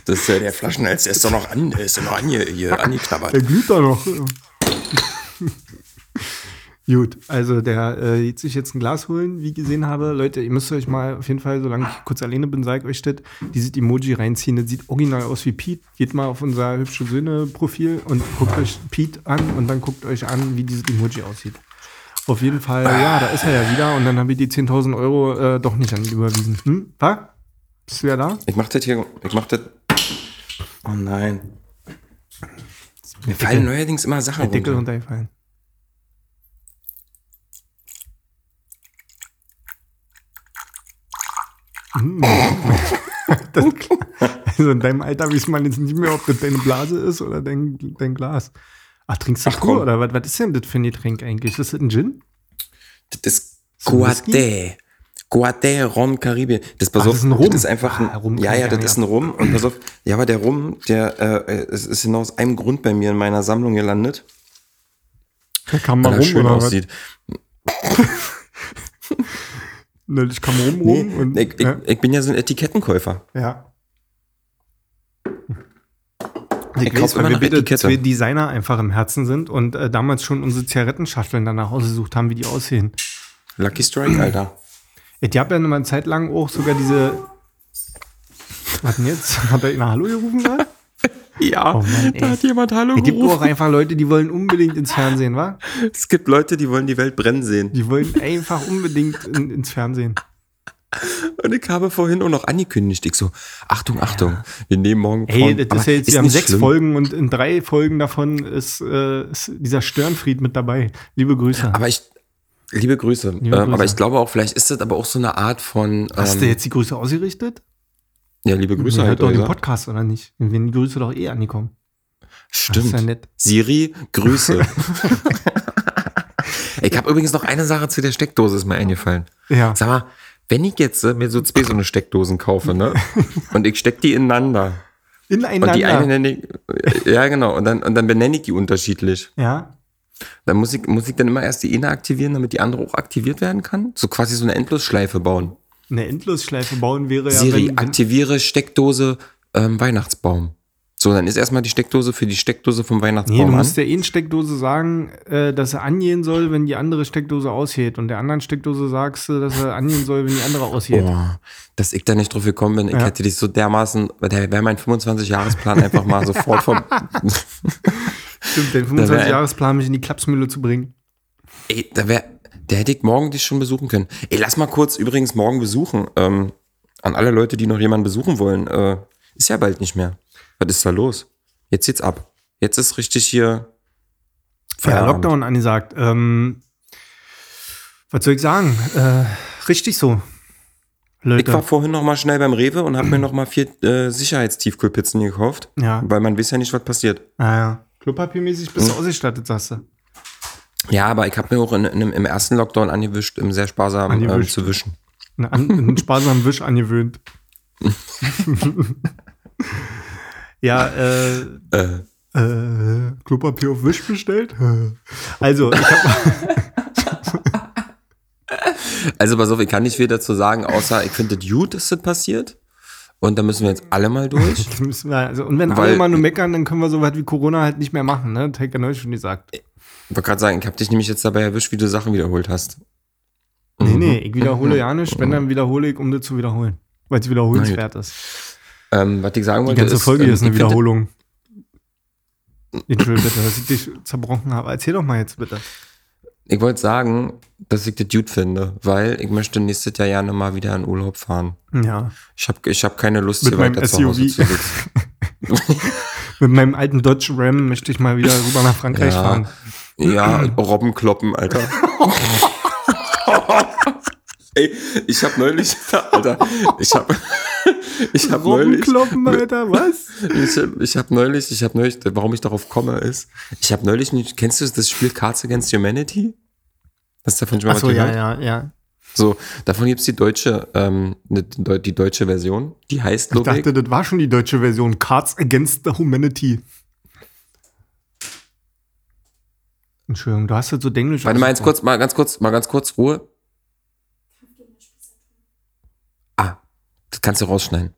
Das ist ja der Flaschenhals, der ist doch noch an, ist noch ange, hier angeknabbert. Der glüht da noch. Gut, also der äh, jetzt sich jetzt ein Glas holen, wie ich gesehen habe. Leute, ihr müsst euch mal auf jeden Fall, solange ich kurz alleine bin, sage ich euch das, dieses Emoji reinziehen. Das sieht original aus wie Pete. Geht mal auf unser hübsche Söhne-Profil und guckt euch Pete an und dann guckt euch an, wie dieses Emoji aussieht. Auf jeden Fall, ja, da ist er ja wieder und dann habe ich die 10.000 Euro äh, doch nicht an ihn überwiesen. Hm? Was? Bist du ja da? Ich mach das hier, ich mach das. Oh nein. Mir fallen neuerdings immer Sachen Der Deckel runter. runtergefallen. das, also in deinem Alter weiß man jetzt nicht mehr, ob das deine Blase ist oder dein, dein Glas. Ach, trinkst du Ach, komm. oder was, was ist denn das für ein Getränk eigentlich? Ist das ein Gin? Das ist? Guate. Guate Rom Karibien. Das, pass Ach, das ist ein Rum. Das ist einfach ein, Ah, Rum ja, ja, das ja, ist ein Rum. Und pass auf, ja, aber der Rum, der, äh, ist genau aus einem Grund bei mir in meiner Sammlung gelandet, Da kam mal rum schön oder aussieht. Ne, ich kam rum, Nee, rum und ich, ja. ich bin ja so ein Etikettenkäufer. ja. Ich Ich weiß, weil immer wir nach beide Etikette. zwei Designer einfach im Herzen sind und äh, damals schon unsere Zigarettenschachteln danach ausgesucht haben, wie die aussehen. Lucky Strike, Alter. Ich habe ja mal eine Zeit lang auch sogar diese. Was denn jetzt? Hat er ihn Hallo gerufen gerade? Ja, Oh Mann, ey. da hat jemand Hallo Es gibt auch gerufen. einfach Leute, die wollen unbedingt ins Fernsehen, wa? Es gibt Leute, die wollen die Welt brennen sehen. Die wollen einfach unbedingt in, ins Fernsehen. Und ich habe vorhin auch noch angekündigt. Ich so, Achtung, Achtung, wir nehmen morgen Ey, Frauen- das Aber ist ja jetzt, wir haben sechs schlimm. Folgen und in drei Folgen davon ist, äh, ist dieser Störenfried mit dabei. Liebe Grüße. Aber ich, Liebe Grüße. Liebe ähm, Grüße. Aber ich glaube auch, vielleicht ist das aber auch so eine Art von. Hast ähm, du jetzt die Grüße ausgerichtet? Ja, liebe Grüße halt. doch den. Podcast, oder nicht? Werden die Grüße doch eh angekommen. Das Stimmt. ist ja nett. Siri, Grüße. ich habe übrigens noch eine Sache zu der Steckdose, ist mir eingefallen. Ja. Sag mal, wenn ich jetzt äh, mir so zwei so eine Steckdosen kaufe, ne? und ich steck die ineinander. Ineinander. Und die eine nenne ich, ja genau, und dann, und dann benenne ich die unterschiedlich. ja. Dann muss ich, muss ich dann immer erst die eine aktivieren, damit die andere auch aktiviert werden kann? So quasi so eine Endlosschleife bauen. Eine Endlosschleife bauen wäre ja, Siri, wenn, aktiviere Steckdose ähm, Weihnachtsbaum. So, dann ist erstmal die Steckdose für die Steckdose vom Weihnachtsbaum Nee, du an. musst der einen Steckdose sagen, äh, dass er angehen soll, wenn die andere Steckdose ausgeht. Und der anderen Steckdose sagst du, dass er angehen soll, wenn die andere ausgeht. Oh, dass ich da nicht drauf gekommen bin. Ich Ja. hätte dich so dermaßen, der wäre mein 25-Jahresplan einfach mal sofort vom. Stimmt, den Da wär- 25-Jahresplan mich in die Klapsmühle zu bringen. Ey, da wäre, der hätte ich morgen dich schon besuchen können. Ey, lass mal kurz übrigens morgen besuchen. Ähm, an alle Leute, die noch jemanden besuchen wollen. Äh, ist ja bald nicht mehr. Was ist da los? Jetzt geht's ab. Jetzt ist richtig hier. Ja, Feierabend. Lockdown angesagt. Ähm, was soll ich sagen? Äh, richtig so. Ich war Leute. vorhin noch mal schnell beim Rewe und habe mir noch mal vier äh, Sicherheitstiefkühlpizzen gekauft. Ja. Weil man weiß ja nicht, was passiert. Ah, ja. Klopapiermäßig bist du Hm. ausgestattet, sagst du. Ja, aber ich habe mir auch in, in, im ersten Lockdown angewischt, im sehr sparsam ähm, zu wischen. Einen, an- einen sparsamen Wisch angewöhnt. ja, äh, Äh, äh, Klopapier auf Wisch bestellt? Also, ich habe also pass auf, ich kann nicht viel dazu sagen, außer ich finde es gut, dass das passiert. Und da müssen wir jetzt alle mal durch. Wir, also, und wenn alle Weil- mal nur meckern, dann können wir so was wie Corona halt nicht mehr machen, ne? Das hat ja neulich schon gesagt. Ich wollte gerade sagen, ich habe dich nämlich jetzt dabei erwischt, wie du Sachen wiederholt hast. Nee, Mhm. nee, ich wiederhole ja nicht, wenn, dann wiederhole ich, um das zu wiederholen. Weil es wiederholenswert ist. Ähm, was ich sagen Die wollte, ganze Folge ähm, ist eine Wiederholung. Entschuldigung bitte, dass ich dich zerbrochen habe. Erzähl doch mal jetzt bitte. Ich wollte sagen, dass ich das gut finde, weil ich möchte nächstes Jahr gerne mal wieder in Urlaub fahren. Ja. Ich habe ich hab keine Lust, Mit hier weiter zu Hause SUV. zu sitzen. Mit meinem alten Dodge Ram möchte ich mal wieder rüber nach Frankreich Ja. fahren. Ja, Robbenkloppen, Alter. Ey, ich habe neulich, Alter, ich habe ich hab neulich, Robbenkloppen, Alter, was? ich habe ich hab neulich, ich habe neulich, warum ich darauf komme, ist, ich habe neulich nicht, kennst du das Spiel Cards Against Humanity? Hast du davon schon mal Achso, ja, ja, ja. So, davon gibt's die deutsche, ähm, ne, die deutsche Version, die heißt, Ich glaube ich, dachte, das war schon die deutsche Version. Cards Against the Humanity. Entschuldigung, du hast das so Englisch. Warte mal ganz kurz, mal ganz kurz, mal ganz kurz Ruhe. Ah, das kannst du rausschneiden.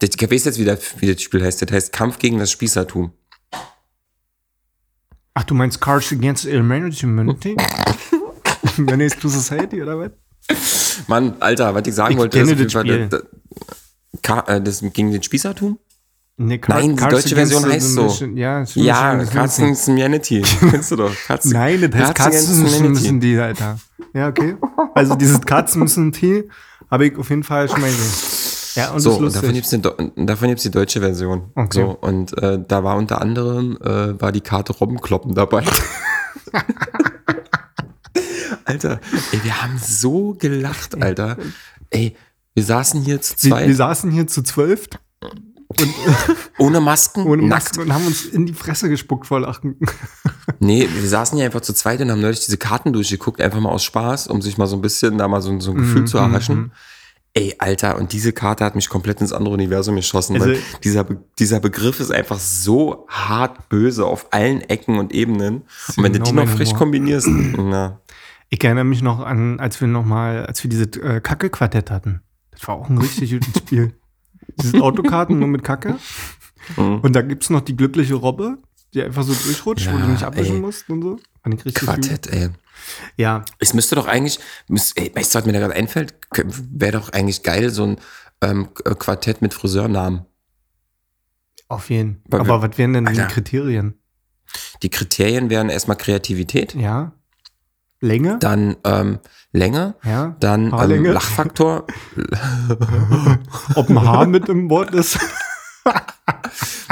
Ich weiß jetzt, wie das, wie das Spiel heißt. Das heißt Kampf gegen das Spießertum. Ach, du meinst Cards Against Humanity? Menace to Society, oder was? Mann, Alter, was ich sagen Ich wollte, kenne ist das jeden Spiel. Das, äh, das gegen den Spießertum? Nee, Nein, die deutsche Version heißt so. Mission- Ja, Ja, Against Humanity. Kennst du doch. Cards, Nein, das heißt Katzen müssen, die, Alter. Ja, okay. Also dieses Katzen müssen Tee habe ich auf jeden Fall schon mal gesehen. Ja, und So, das und ist davon davon gibt's die deutsche Version. Okay. So, und äh, da war unter anderem äh, war die Karte Robbenkloppen dabei. Alter, ey, wir haben so gelacht, Alter. Ey, wir saßen hier zu Wir, zweit, wir saßen hier zu zwölf ohne Masken, ohne nackt. Masken und haben uns in die Fresse gespuckt vor Lachen. Nee, wir saßen hier einfach zu zweit und haben neulich diese Karten durchgeguckt, einfach mal aus Spaß, um sich mal so ein bisschen da mal so, so ein Gefühl Mhm, zu erhaschen. Ey, Alter, und diese Karte hat mich komplett ins andere Universum geschossen, weil Also- dieser, Be dieser Begriff ist einfach so hart böse auf allen Ecken und Ebenen. Und wenn du die noch frisch kombinierst, na, Ich erinnere mich noch an, als wir noch mal, als wir dieses äh, Kacke-Quartett hatten. Das war auch ein richtig gutes Spiel. Dieses Autokarten nur mit Kacke. Mhm. Und da gibt's noch die glückliche Robbe, die einfach so durchrutscht, wo Ja, du nicht abwischen ey. musst und so. Fand ich richtig Quartett, ey. Gut. Ja, Es müsste doch eigentlich, müsst, ey, weißt du, was mir da gerade einfällt? Wäre doch eigentlich geil, so ein ähm, Quartett mit Friseurnamen. auf jeden. Weil Aber wir- was wären denn die Alter. Kriterien? Die Kriterien wären erstmal Kreativität, Ja. Länge? dann ähm, Länge, Ja. dann ähm? Lachfaktor, Ob ein Haar mit im Wort ist?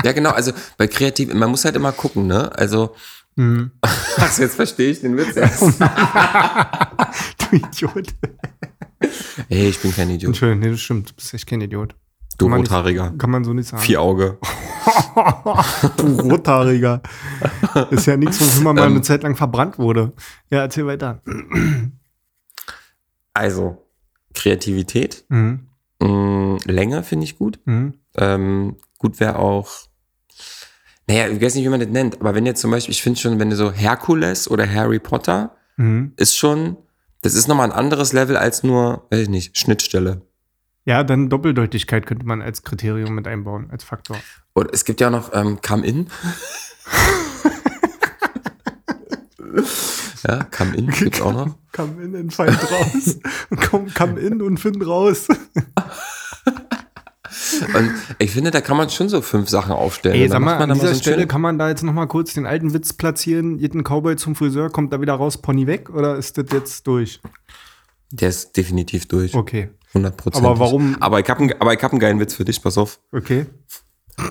Ja, genau, also bei kreativ, man muss halt immer gucken, ne? Also, Hm. ach, jetzt verstehe ich den Witz erst. Idiot. Ey, ich bin kein Idiot. Entschuldigung, nee, das stimmt. Du bist echt kein Idiot. Du Kann man nicht- Rothaariger. Kann man so nicht sagen. Vier Auge. du Rothaariger. Ist ja nichts, wofür man mal Ähm. eine Zeit lang verbrannt wurde. Ja, erzähl weiter. Also, Kreativität. Mhm. Mm, Länge finde ich gut. Mhm. Ähm, gut wäre auch, naja, ich weiß nicht, wie man das nennt, aber wenn jetzt zum Beispiel, ich finde schon, wenn du so Herkules oder Harry Potter, Mhm. ist schon, das ist nochmal ein anderes Level als nur, weiß ich nicht, Schnittstelle. Ja, dann Doppeldeutigkeit könnte man als Kriterium mit einbauen, als Faktor. Und es gibt ja noch ähm, Come In. ja, Come In gibt's auch noch. Come in und find raus. Komm, come in und find raus. Und ich finde, da kann man schon so fünf Sachen aufstellen. Ey, sag mal, an dieser so Stelle kann man da jetzt noch mal kurz den alten Witz platzieren. Jeden Cowboy zum Friseur, kommt da wieder raus, Pony weg? Oder ist das jetzt durch? Der ist definitiv durch. Okay, 100 Prozent. Aber warum- Aber ich habe einen, aber ich hab einen geilen Witz für dich, pass auf. okay.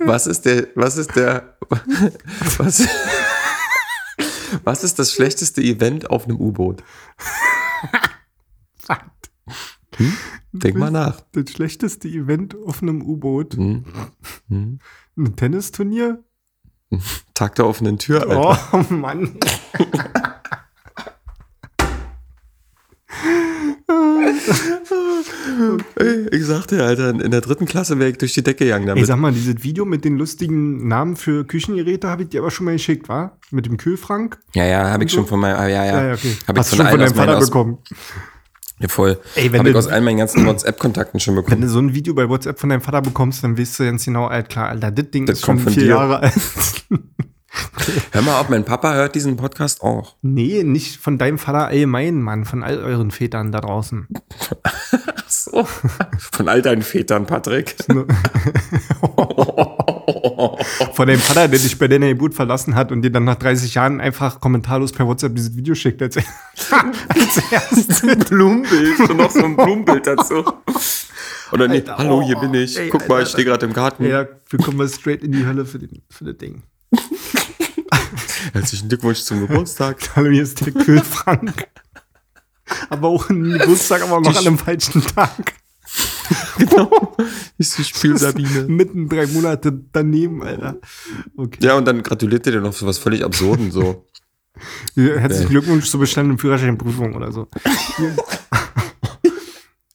Was ist der, was ist der, was, was ist das schlechteste Event auf einem U-Boot? Denk mal nach. Das schlechteste Event auf einem U-Boot. Hm. Hm. Ein Tennisturnier? Tag der offenen Tür, Alter. Oh Mann. Ey, ich sagte, Alter, in der dritten Klasse wäre ich durch die Decke gegangen Ey, damit. sag mal, dieses Video mit den lustigen Namen für Küchengeräte habe ich dir aber schon mal geschickt, wa? Mit dem Kühlschrank? ja, ja, habe ich schon von meinem, ja, ja, Ja, ja, okay. Hab ich Hast du schon von deinem Vater aus- bekommen. Ja, voll. Ey, wenn Hab ich du- aus allen meinen ganzen WhatsApp-Kontakten schon Wenn bekommen. du so ein Video bei WhatsApp von deinem Vater bekommst, dann weißt du ganz genau, Alter, klar, Alter, das Ding Das ist schon vier dir. Jahre alt. Hör mal, ob mein Papa hört diesen Podcast auch. nee, nicht von deinem Vater allgemein, Mann, von all euren Vätern da draußen. Ach so. Von all deinen Vätern, Patrick. Von deinem Vater, der dich bei deiner Geburt verlassen hat und dir dann nach 30 Jahren einfach kommentarlos per WhatsApp dieses Video schickt. Als, als erstes. Blumenbild und noch so ein Blumenbild dazu. Oder nee, Alter, hallo, oh, hier bin ich. ey, Guck mal, Alter, ich stehe gerade im Garten. ja, wir kommen mal straight in die Hölle für, den, für das Ding. Herzlichen Glückwunsch zum Geburtstag. Hallo, hier ist der Kühlfrank. aber auch ein Geburtstag, aber noch an einem falschen Tag. genau. Ich die Spielsabine. Mitten drei Monate daneben, Alter. Okay. Ja, und dann gratuliert dir noch so was völlig Absurden so. Herzlichen Glückwunsch zur bestandenen Führerscheinprüfung oder so.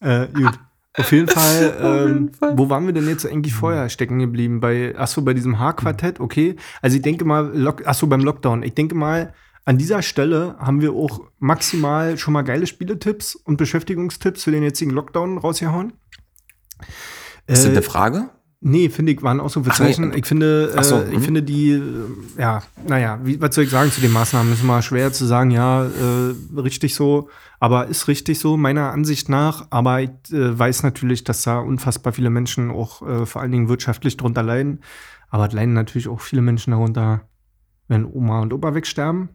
äh, gut. Auf jeden Fall, ähm, wo waren wir denn jetzt eigentlich vorher stecken geblieben? Bei, achso, bei diesem H-Quartett, okay. Also ich denke mal, Lock, achso, beim Lockdown. Ich denke mal, an dieser Stelle haben wir auch maximal schon mal geile Spieletipps und Beschäftigungstipps für den jetzigen Lockdown rausgehauen. Ist das Äh, eine Frage? Nee, finde ich, war ein Ausrufezeichen. Nee. Ich finde, so, äh, ich hm. finde die, äh, ja, naja, wie, was soll ich sagen zu den Maßnahmen? Ist immer schwer zu sagen, ja, äh, richtig so, aber ist richtig so, meiner Ansicht nach. Aber ich äh, weiß natürlich, dass da unfassbar viele Menschen auch äh, vor allen Dingen wirtschaftlich drunter leiden. Aber es leiden natürlich auch viele Menschen darunter, wenn Oma und Opa wegsterben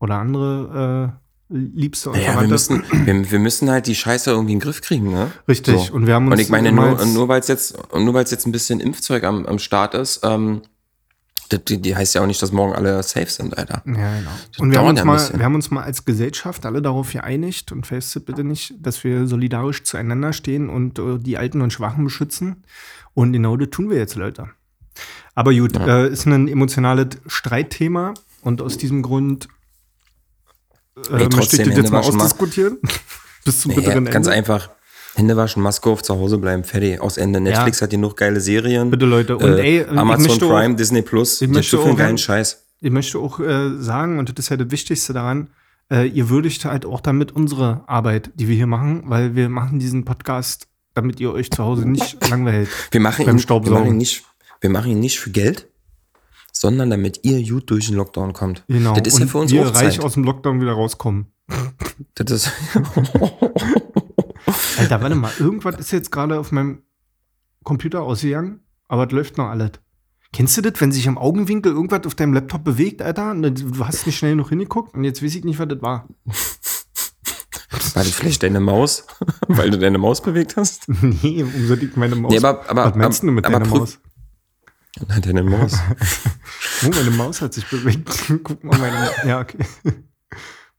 oder andere äh, Liebste und Ja, wir müssen, wir, wir müssen halt die Scheiße irgendwie in den Griff kriegen, ne? Richtig. So. Und wir haben uns Und ich meine, nur, nur weil es jetzt, nur weil es jetzt ein bisschen Impfzeug am, am Start ist, ähm, das, die, heißt ja auch nicht, dass morgen alle safe sind, Alter. Ja, genau. Und wir haben, uns ja mal, wir haben uns mal als Gesellschaft alle darauf geeinigt und festet bitte nicht, dass wir solidarisch zueinander stehen und äh, die Alten und Schwachen beschützen. Und genau das tun wir jetzt, Leute. Aber gut, äh, ist ein emotionales Streitthema und aus diesem Grund äh, Ey, möchte ich das jetzt mal ausdiskutieren. Bis zum bitteren ganz Ende. einfach. Hände waschen, Maske auf, zu Hause bleiben, fertig. Aus Ende. Netflix hat genug geile Serien. Bitte, Leute. Und äh, ey, Amazon möchte auch- Prime, Disney Plus. ich möchte auch- geilen Scheiß. Ich möchte auch äh, sagen, und das ist ja das Wichtigste daran, äh, ihr würdigt halt auch damit unsere Arbeit, die wir hier machen, weil wir machen diesen Podcast, damit ihr euch zu Hause nicht langweilt. Wir machen, Beim ihn, wir, machen ihn nicht, wir machen ihn nicht für Geld, sondern damit ihr gut durch den Lockdown kommt. Genau. Das ist ja und für uns wir reich Zeit. aus dem Lockdown wieder rauskommen. Das ist Alter, warte mal, irgendwas ist jetzt gerade auf meinem Computer ausgegangen, aber es läuft noch alles. Kennst du das, wenn sich im Augenwinkel irgendwas auf deinem Laptop bewegt, Alter? Du hast nicht schnell genug hingeguckt und jetzt weiß ich nicht, was das war. War das vielleicht deine Maus? Weil du deine Maus bewegt hast? nee, um so dick meine Maus. Nee, aber- aber- was meinst du mit deiner Maus? Nein, deine Maus. Oh, meine Maus hat sich bewegt. Guck mal, meine. Ja, okay.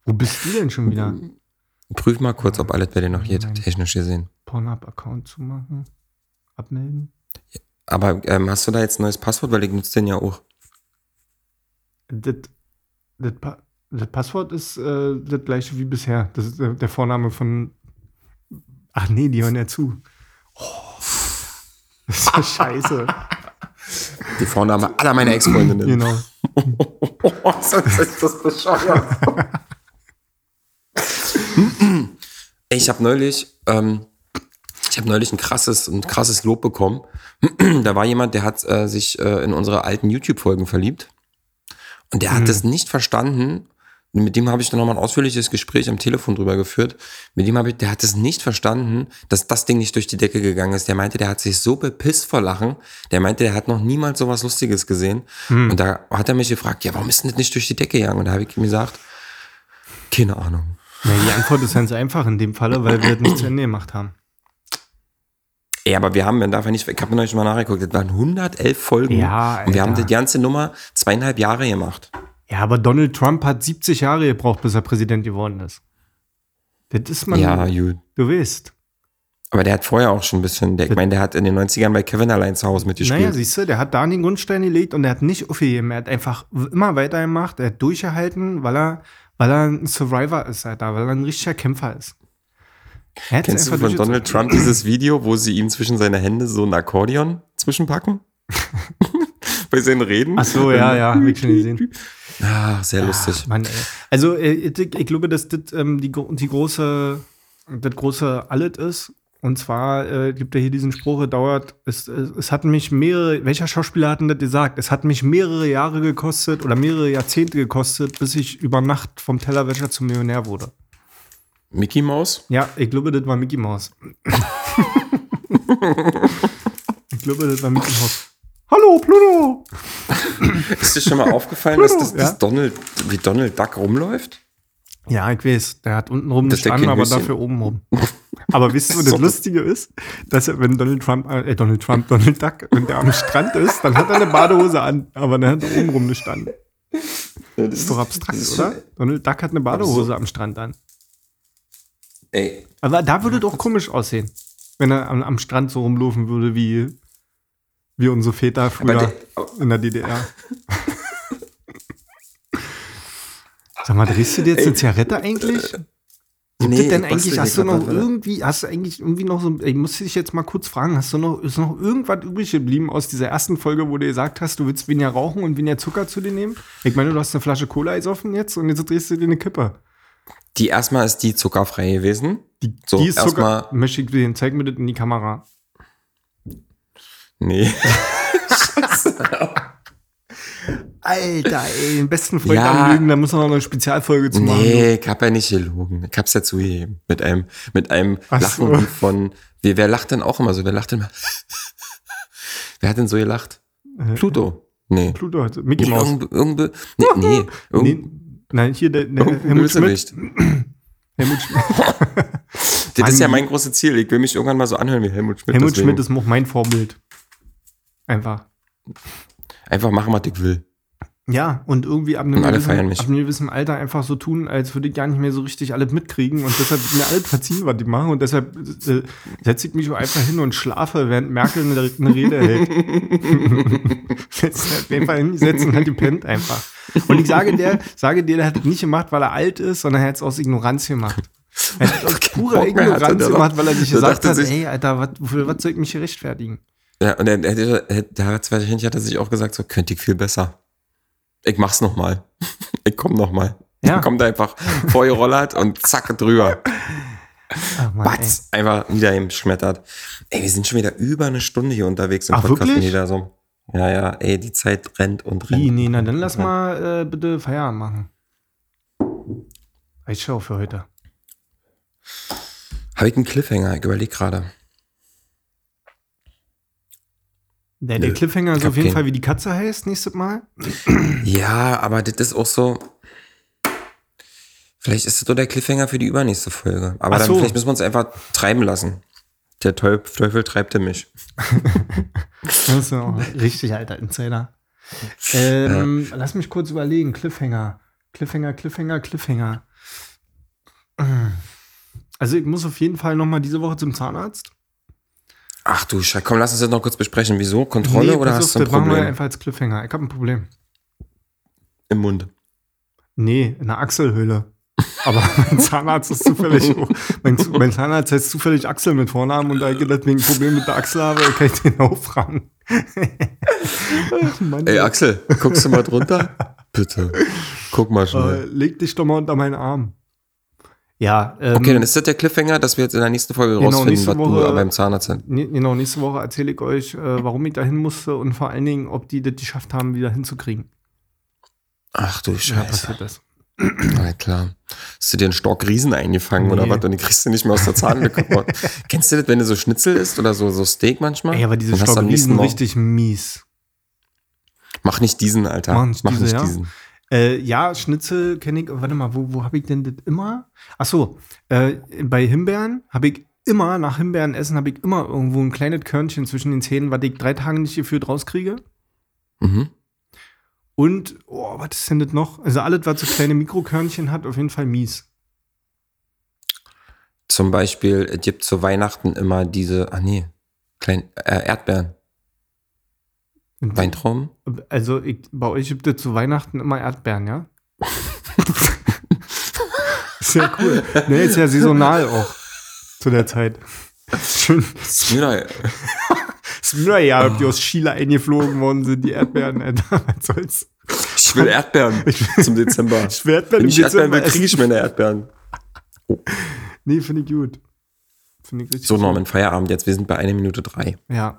Wo bist du denn schon wieder? Prüf mal kurz, ob alles bei dir noch Nein. technisch gesehen. Pornhub-Account zu machen. Abmelden. Aber ähm, hast du da jetzt ein neues Passwort? Weil ich nutze den ja auch. Das, das, Pa- das Passwort ist äh, das gleiche wie bisher. Das ist äh, der Vorname von. Ach nee, die hören ja zu. Oh, das ist ja scheiße. Die Vorname aller meiner Ex-Freundinnen. genau. Oh, sonst ist das bescheuert. ich habe neulich, ähm, ich habe neulich ein krasses, ein krasses Lob bekommen. da war jemand, der hat äh, sich äh, in unsere alten YouTube-Folgen verliebt. Und der hat es nicht verstanden. Mit dem habe ich dann nochmal ein ausführliches Gespräch am Telefon drüber geführt. Mit dem habe ich, der hat es nicht verstanden, dass das Ding nicht durch die Decke gegangen ist. Der meinte, der hat sich so bepisst vor Lachen. Der meinte, der hat noch niemals sowas Lustiges gesehen. Und da hat er mich gefragt, ja, warum ist denn das nicht durch die Decke gegangen? Und da habe ich ihm gesagt, keine Ahnung. Nee, die Antwort ist ganz einfach in dem Falle, weil wir das nicht zu Ende gemacht haben. Ey, aber wir haben, man darf ja nicht, ich habe mir neulich mal nachgeguckt, das waren 111 Folgen. Ja, und wir haben Alter. die ganze Nummer zweieinhalb Jahre gemacht. Ja, aber Donald Trump hat 70 Jahre gebraucht, bis er Präsident geworden ist. Das ist man. ja, gut. Du weißt. Aber der hat vorher auch schon ein bisschen, der, ich meine, der hat in den 90ern bei Kevin allein zu Hause mitgespielt. Naja, siehst du, der hat da den Grundstein gelegt und er hat nicht aufgegeben. Er hat einfach immer weitergemacht, er hat durchgehalten, weil er, weil er ein Survivor ist, Alter, weil er ein richtiger Kämpfer ist. Er Kennst du von. Donald Trump dieses Video, wo sie ihm zwischen seine Hände so ein Akkordeon zwischenpacken? bei seinen Reden? Ach so, ja, ja, hab ich schon gesehen. Ah, sehr lustig. Mann, ey. Also, äh, ich, ich glaube, dass das ähm, die, die große, das große Alles ist. Und zwar äh, gibt er hier diesen Spruch, dauert, es, es, es hat mich mehrere, welcher Schauspieler hat denn das gesagt? Es hat mich mehrere Jahre gekostet oder mehrere Jahrzehnte gekostet, bis ich über Nacht vom Tellerwäscher zum Millionär wurde. Mickey Mouse? Ja, ich glaube, das war Mickey Mouse. ich glaube, das war Mickey Mouse. Hallo, Pluto! Ist dir schon mal aufgefallen, dass das, das Ja. Donald, wie Donald Duck rumläuft? Ja, ich weiß. Der hat unten rum Das ist gestanden, aber dafür oben rum. Aber wisst ihr, was das. Lustige ist? Dass er, wenn Donald Trump, äh, Donald Trump, Donald Duck, wenn der am Strand ist, dann hat er eine Badehose an, aber dann hat er oben rum gestanden. Das Ist doch abstrakt, oder? Donald Duck hat eine Badehose am Strand an. Ey, Aber da würde doch komisch aussehen, wenn er am, am Strand so rumlaufen würde, wie, wie unsere Väter früher der- in der DDR. Sag mal, drehst du dir jetzt eine Zigarette eigentlich? Gibt nee, denn ich eigentlich, hast du noch grad irgendwie, hast du eigentlich irgendwie noch so, ich muss dich jetzt mal kurz fragen, hast du noch, ist noch irgendwas übrig geblieben aus dieser ersten Folge, wo du gesagt hast, du willst weniger rauchen und weniger Zucker zu dir nehmen? Ich meine, du hast eine Flasche Cola gesoffen jetzt und jetzt drehst du dir eine Kippe. Die erstmal ist die zuckerfrei gewesen. Die, So, die ist Zucker. Möchte ich zeig mir das in die Kamera. Nee. Alter, ey, den besten Freund Ja. anlügen, da muss man noch eine Spezialfolge zu machen. Nee, ich hab ja nicht gelogen. Ich hab's ja zugegeben. Mit einem, mit einem Ach Lachen so. von, wer, wer lacht denn auch immer so? Wer lacht denn immer? wer hat denn so gelacht? Pluto. Nee. Pluto hat Mickey Nee, Mouse. irgend, irgend, nee, nee, irgend, Nee, nein, hier der, der Helmut Schmidt. Helmut, Schmidt- Das ist ja mein großes Ziel. Ich will mich irgendwann mal so anhören wie Helmut Schmidt. Helmut deswegen Schmidt ist auch mein Vorbild. Einfach. Einfach machen, was ich will. Ja, und irgendwie ab einem, gewissen, ab einem gewissen Alter einfach so tun, als würde ich gar nicht mehr so richtig alles mitkriegen und deshalb mir alles verziehen, was die machen und deshalb äh, setze ich mich einfach hin und schlafe, während Merkel eine, eine Rede hält. Setzt halt einfach hingesetzt und hat gepennt einfach. Und ich sage der, sage dir, der hat das nicht gemacht, weil er alt ist, sondern er hat es aus Ignoranz gemacht. Er hat es aus purer Ignoranz gemacht, weil er sich gesagt hat, sich- ey, Alter, was soll ich mich hier rechtfertigen? Ja, und er, er, er, der hat wahrscheinlich hat er sich auch gesagt, so könnte ich viel besser. Ich mach's noch mal. Ich komm noch mal. Ja. Kommt einfach vorgerollert und zack drüber. Ach, Mann, ey. Batz, einfach wieder geschmettert. Ey, wir sind schon wieder über eine Stunde hier unterwegs im Ach, Podcast wirklich? Universum. Ja, ja, ey, die Zeit rennt und rennt. Ih, nee, na dann lass mal äh, bitte Feierabend machen. Reicht schon für heute. Habe ich einen Cliffhanger? Ich überlege gerade. Der, der Cliffhanger ist auf jeden keinen. Fall, wie die Katze heißt, nächstes Mal. Ja, aber das ist auch so. Vielleicht ist das doch der Cliffhanger für die übernächste Folge. Aber Ach dann so. vielleicht müssen wir uns einfach treiben lassen. Der Teufel, Teufel treibt mich. Das ist ja auch richtig alter Insider. Ähm, Lass mich kurz überlegen. Cliffhanger. Cliffhanger, Cliffhanger, Cliffhanger. Also ich muss auf jeden Fall noch mal diese Woche zum Zahnarzt. Ach du Scheiße, komm, lass uns das noch kurz besprechen. Wieso? Kontrolle oder pass hast du ein das machen wir Problem einfach als Cliffhanger. Ich habe ein Problem. im Mund? Nee, in der Achselhöhle. Aber mein Zahnarzt ist zufällig, mein, mein Zahnarzt heißt zufällig Axel mit Vornamen und da ich deswegen ein Problem mit der Achsel habe, kann ich den auch fragen. Ach, Mann, Ey, Axel, guckst du mal drunter? Bitte. Guck mal äh, schnell. leg dich doch mal unter meinen Arm. Ja, ähm, Okay, dann ist das der Cliffhanger, dass wir jetzt in der nächsten Folge Genau, rausfinden, nächste was du Woche- beim Zahnarzt hast. Nee, genau, nächste Woche erzähle ich euch, äh, warum ich dahin musste und vor allen Dingen, ob die das geschafft haben, wieder hinzukriegen. Ach du Ja, Scheiße. passiert das. Na klar. Hast du dir einen Stock Riesen eingefangen oder Nee. was? Und die kriegst du nicht mehr aus der Zahnlücke. Kennst du das, wenn du so Schnitzel isst oder so, so Steak manchmal? Ey, aber diese Stockriesen Morgen- richtig mies. Mach nicht diesen, Alter. Mach nicht diese, ja. diesen. Äh, ja, Schnitzel kenne ich. Warte mal, wo, wo habe ich denn das immer? Ach so, äh, bei Himbeeren habe ich immer, nach Himbeeren essen, habe ich immer irgendwo ein kleines Körnchen zwischen den Zähnen, was ich drei Tage nicht gefühlt rauskriege. Mhm. Und, oh, was ist denn das noch? Also alles, was so kleine Mikrokörnchen hat, auf jeden Fall mies. Zum Beispiel, es gibt zu Weihnachten immer diese, ah nee, klein, äh, Erdbeeren, Weintrauben. Also ich, bei euch gibt es zu Weihnachten immer Erdbeeren, ja? ist ja cool. Ne, ist ja saisonal auch zu der Zeit. Schön. Smyrna, Smyrna, ja, ob die aus Chile eingeflogen worden sind, die Erdbeeren. Was soll's? ich will Erdbeeren zum Dezember. Ich will Erdbeeren Wenn ich Erdbeeren will, kriege ich meine Erdbeeren. Nee, finde ich gut. Finde ich richtig So. Norman, Feierabend jetzt. Wir sind bei einer Minute drei. Ja.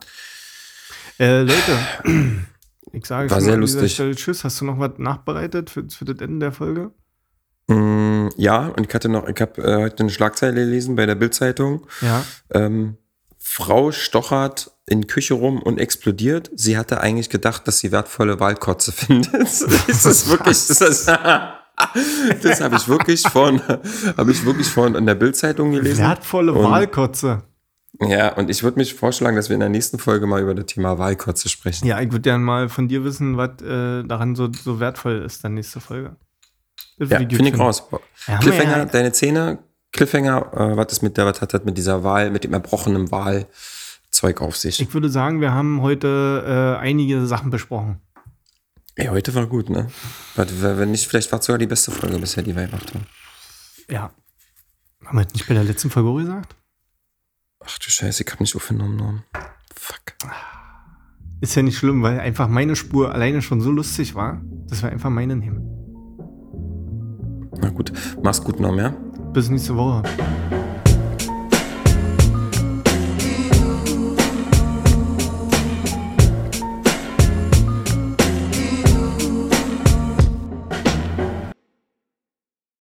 Äh, Leute, ich sage War schon sehr an dieser lustig. Stelle Tschüss. Hast du noch was nachbereitet für, für das Ende der Folge? Mm, ja, und ich hatte noch, ich habe äh, heute eine Schlagzeile gelesen bei der Bildzeitung. Ja. Ähm, Frau stochert in Küche rum und explodiert. Sie hatte eigentlich gedacht, dass sie wertvolle Wahlkotze findet. das ist wirklich, das ist, das habe ich wirklich von, habe ich wirklich von in der Bildzeitung gelesen. Wertvolle Wahlkotze. Ja, und ich würde mich vorschlagen, dass wir in der nächsten Folge mal über das Thema Wahlkotze sprechen. Ja, ich würde gerne mal von dir wissen, was äh, daran so, so wertvoll ist, dann nächste Folge. Das Ja, finde ich raus. Ja, Cliffhanger, ja- deine Zähne, Cliffhanger, äh, was ist mit der, was hat das mit dieser Wahl, mit dem erbrochenen Wahlzeug auf sich? Ich würde sagen, wir haben heute äh, einige Sachen besprochen. Ey, heute war gut, ne? Wenn nicht, vielleicht war es sogar die beste Folge bisher, die wir gemacht haben. Ja. Haben wir das nicht bei der letzten Folge gesagt? Ach du Scheiße, ich hab nicht aufgenommen, Norm. Fuck. Ist ja nicht schlimm, weil einfach meine Spur alleine schon so lustig war, dass wir einfach meine nehmen. Na gut, mach's gut, Norm, ja? Bis nächste Woche.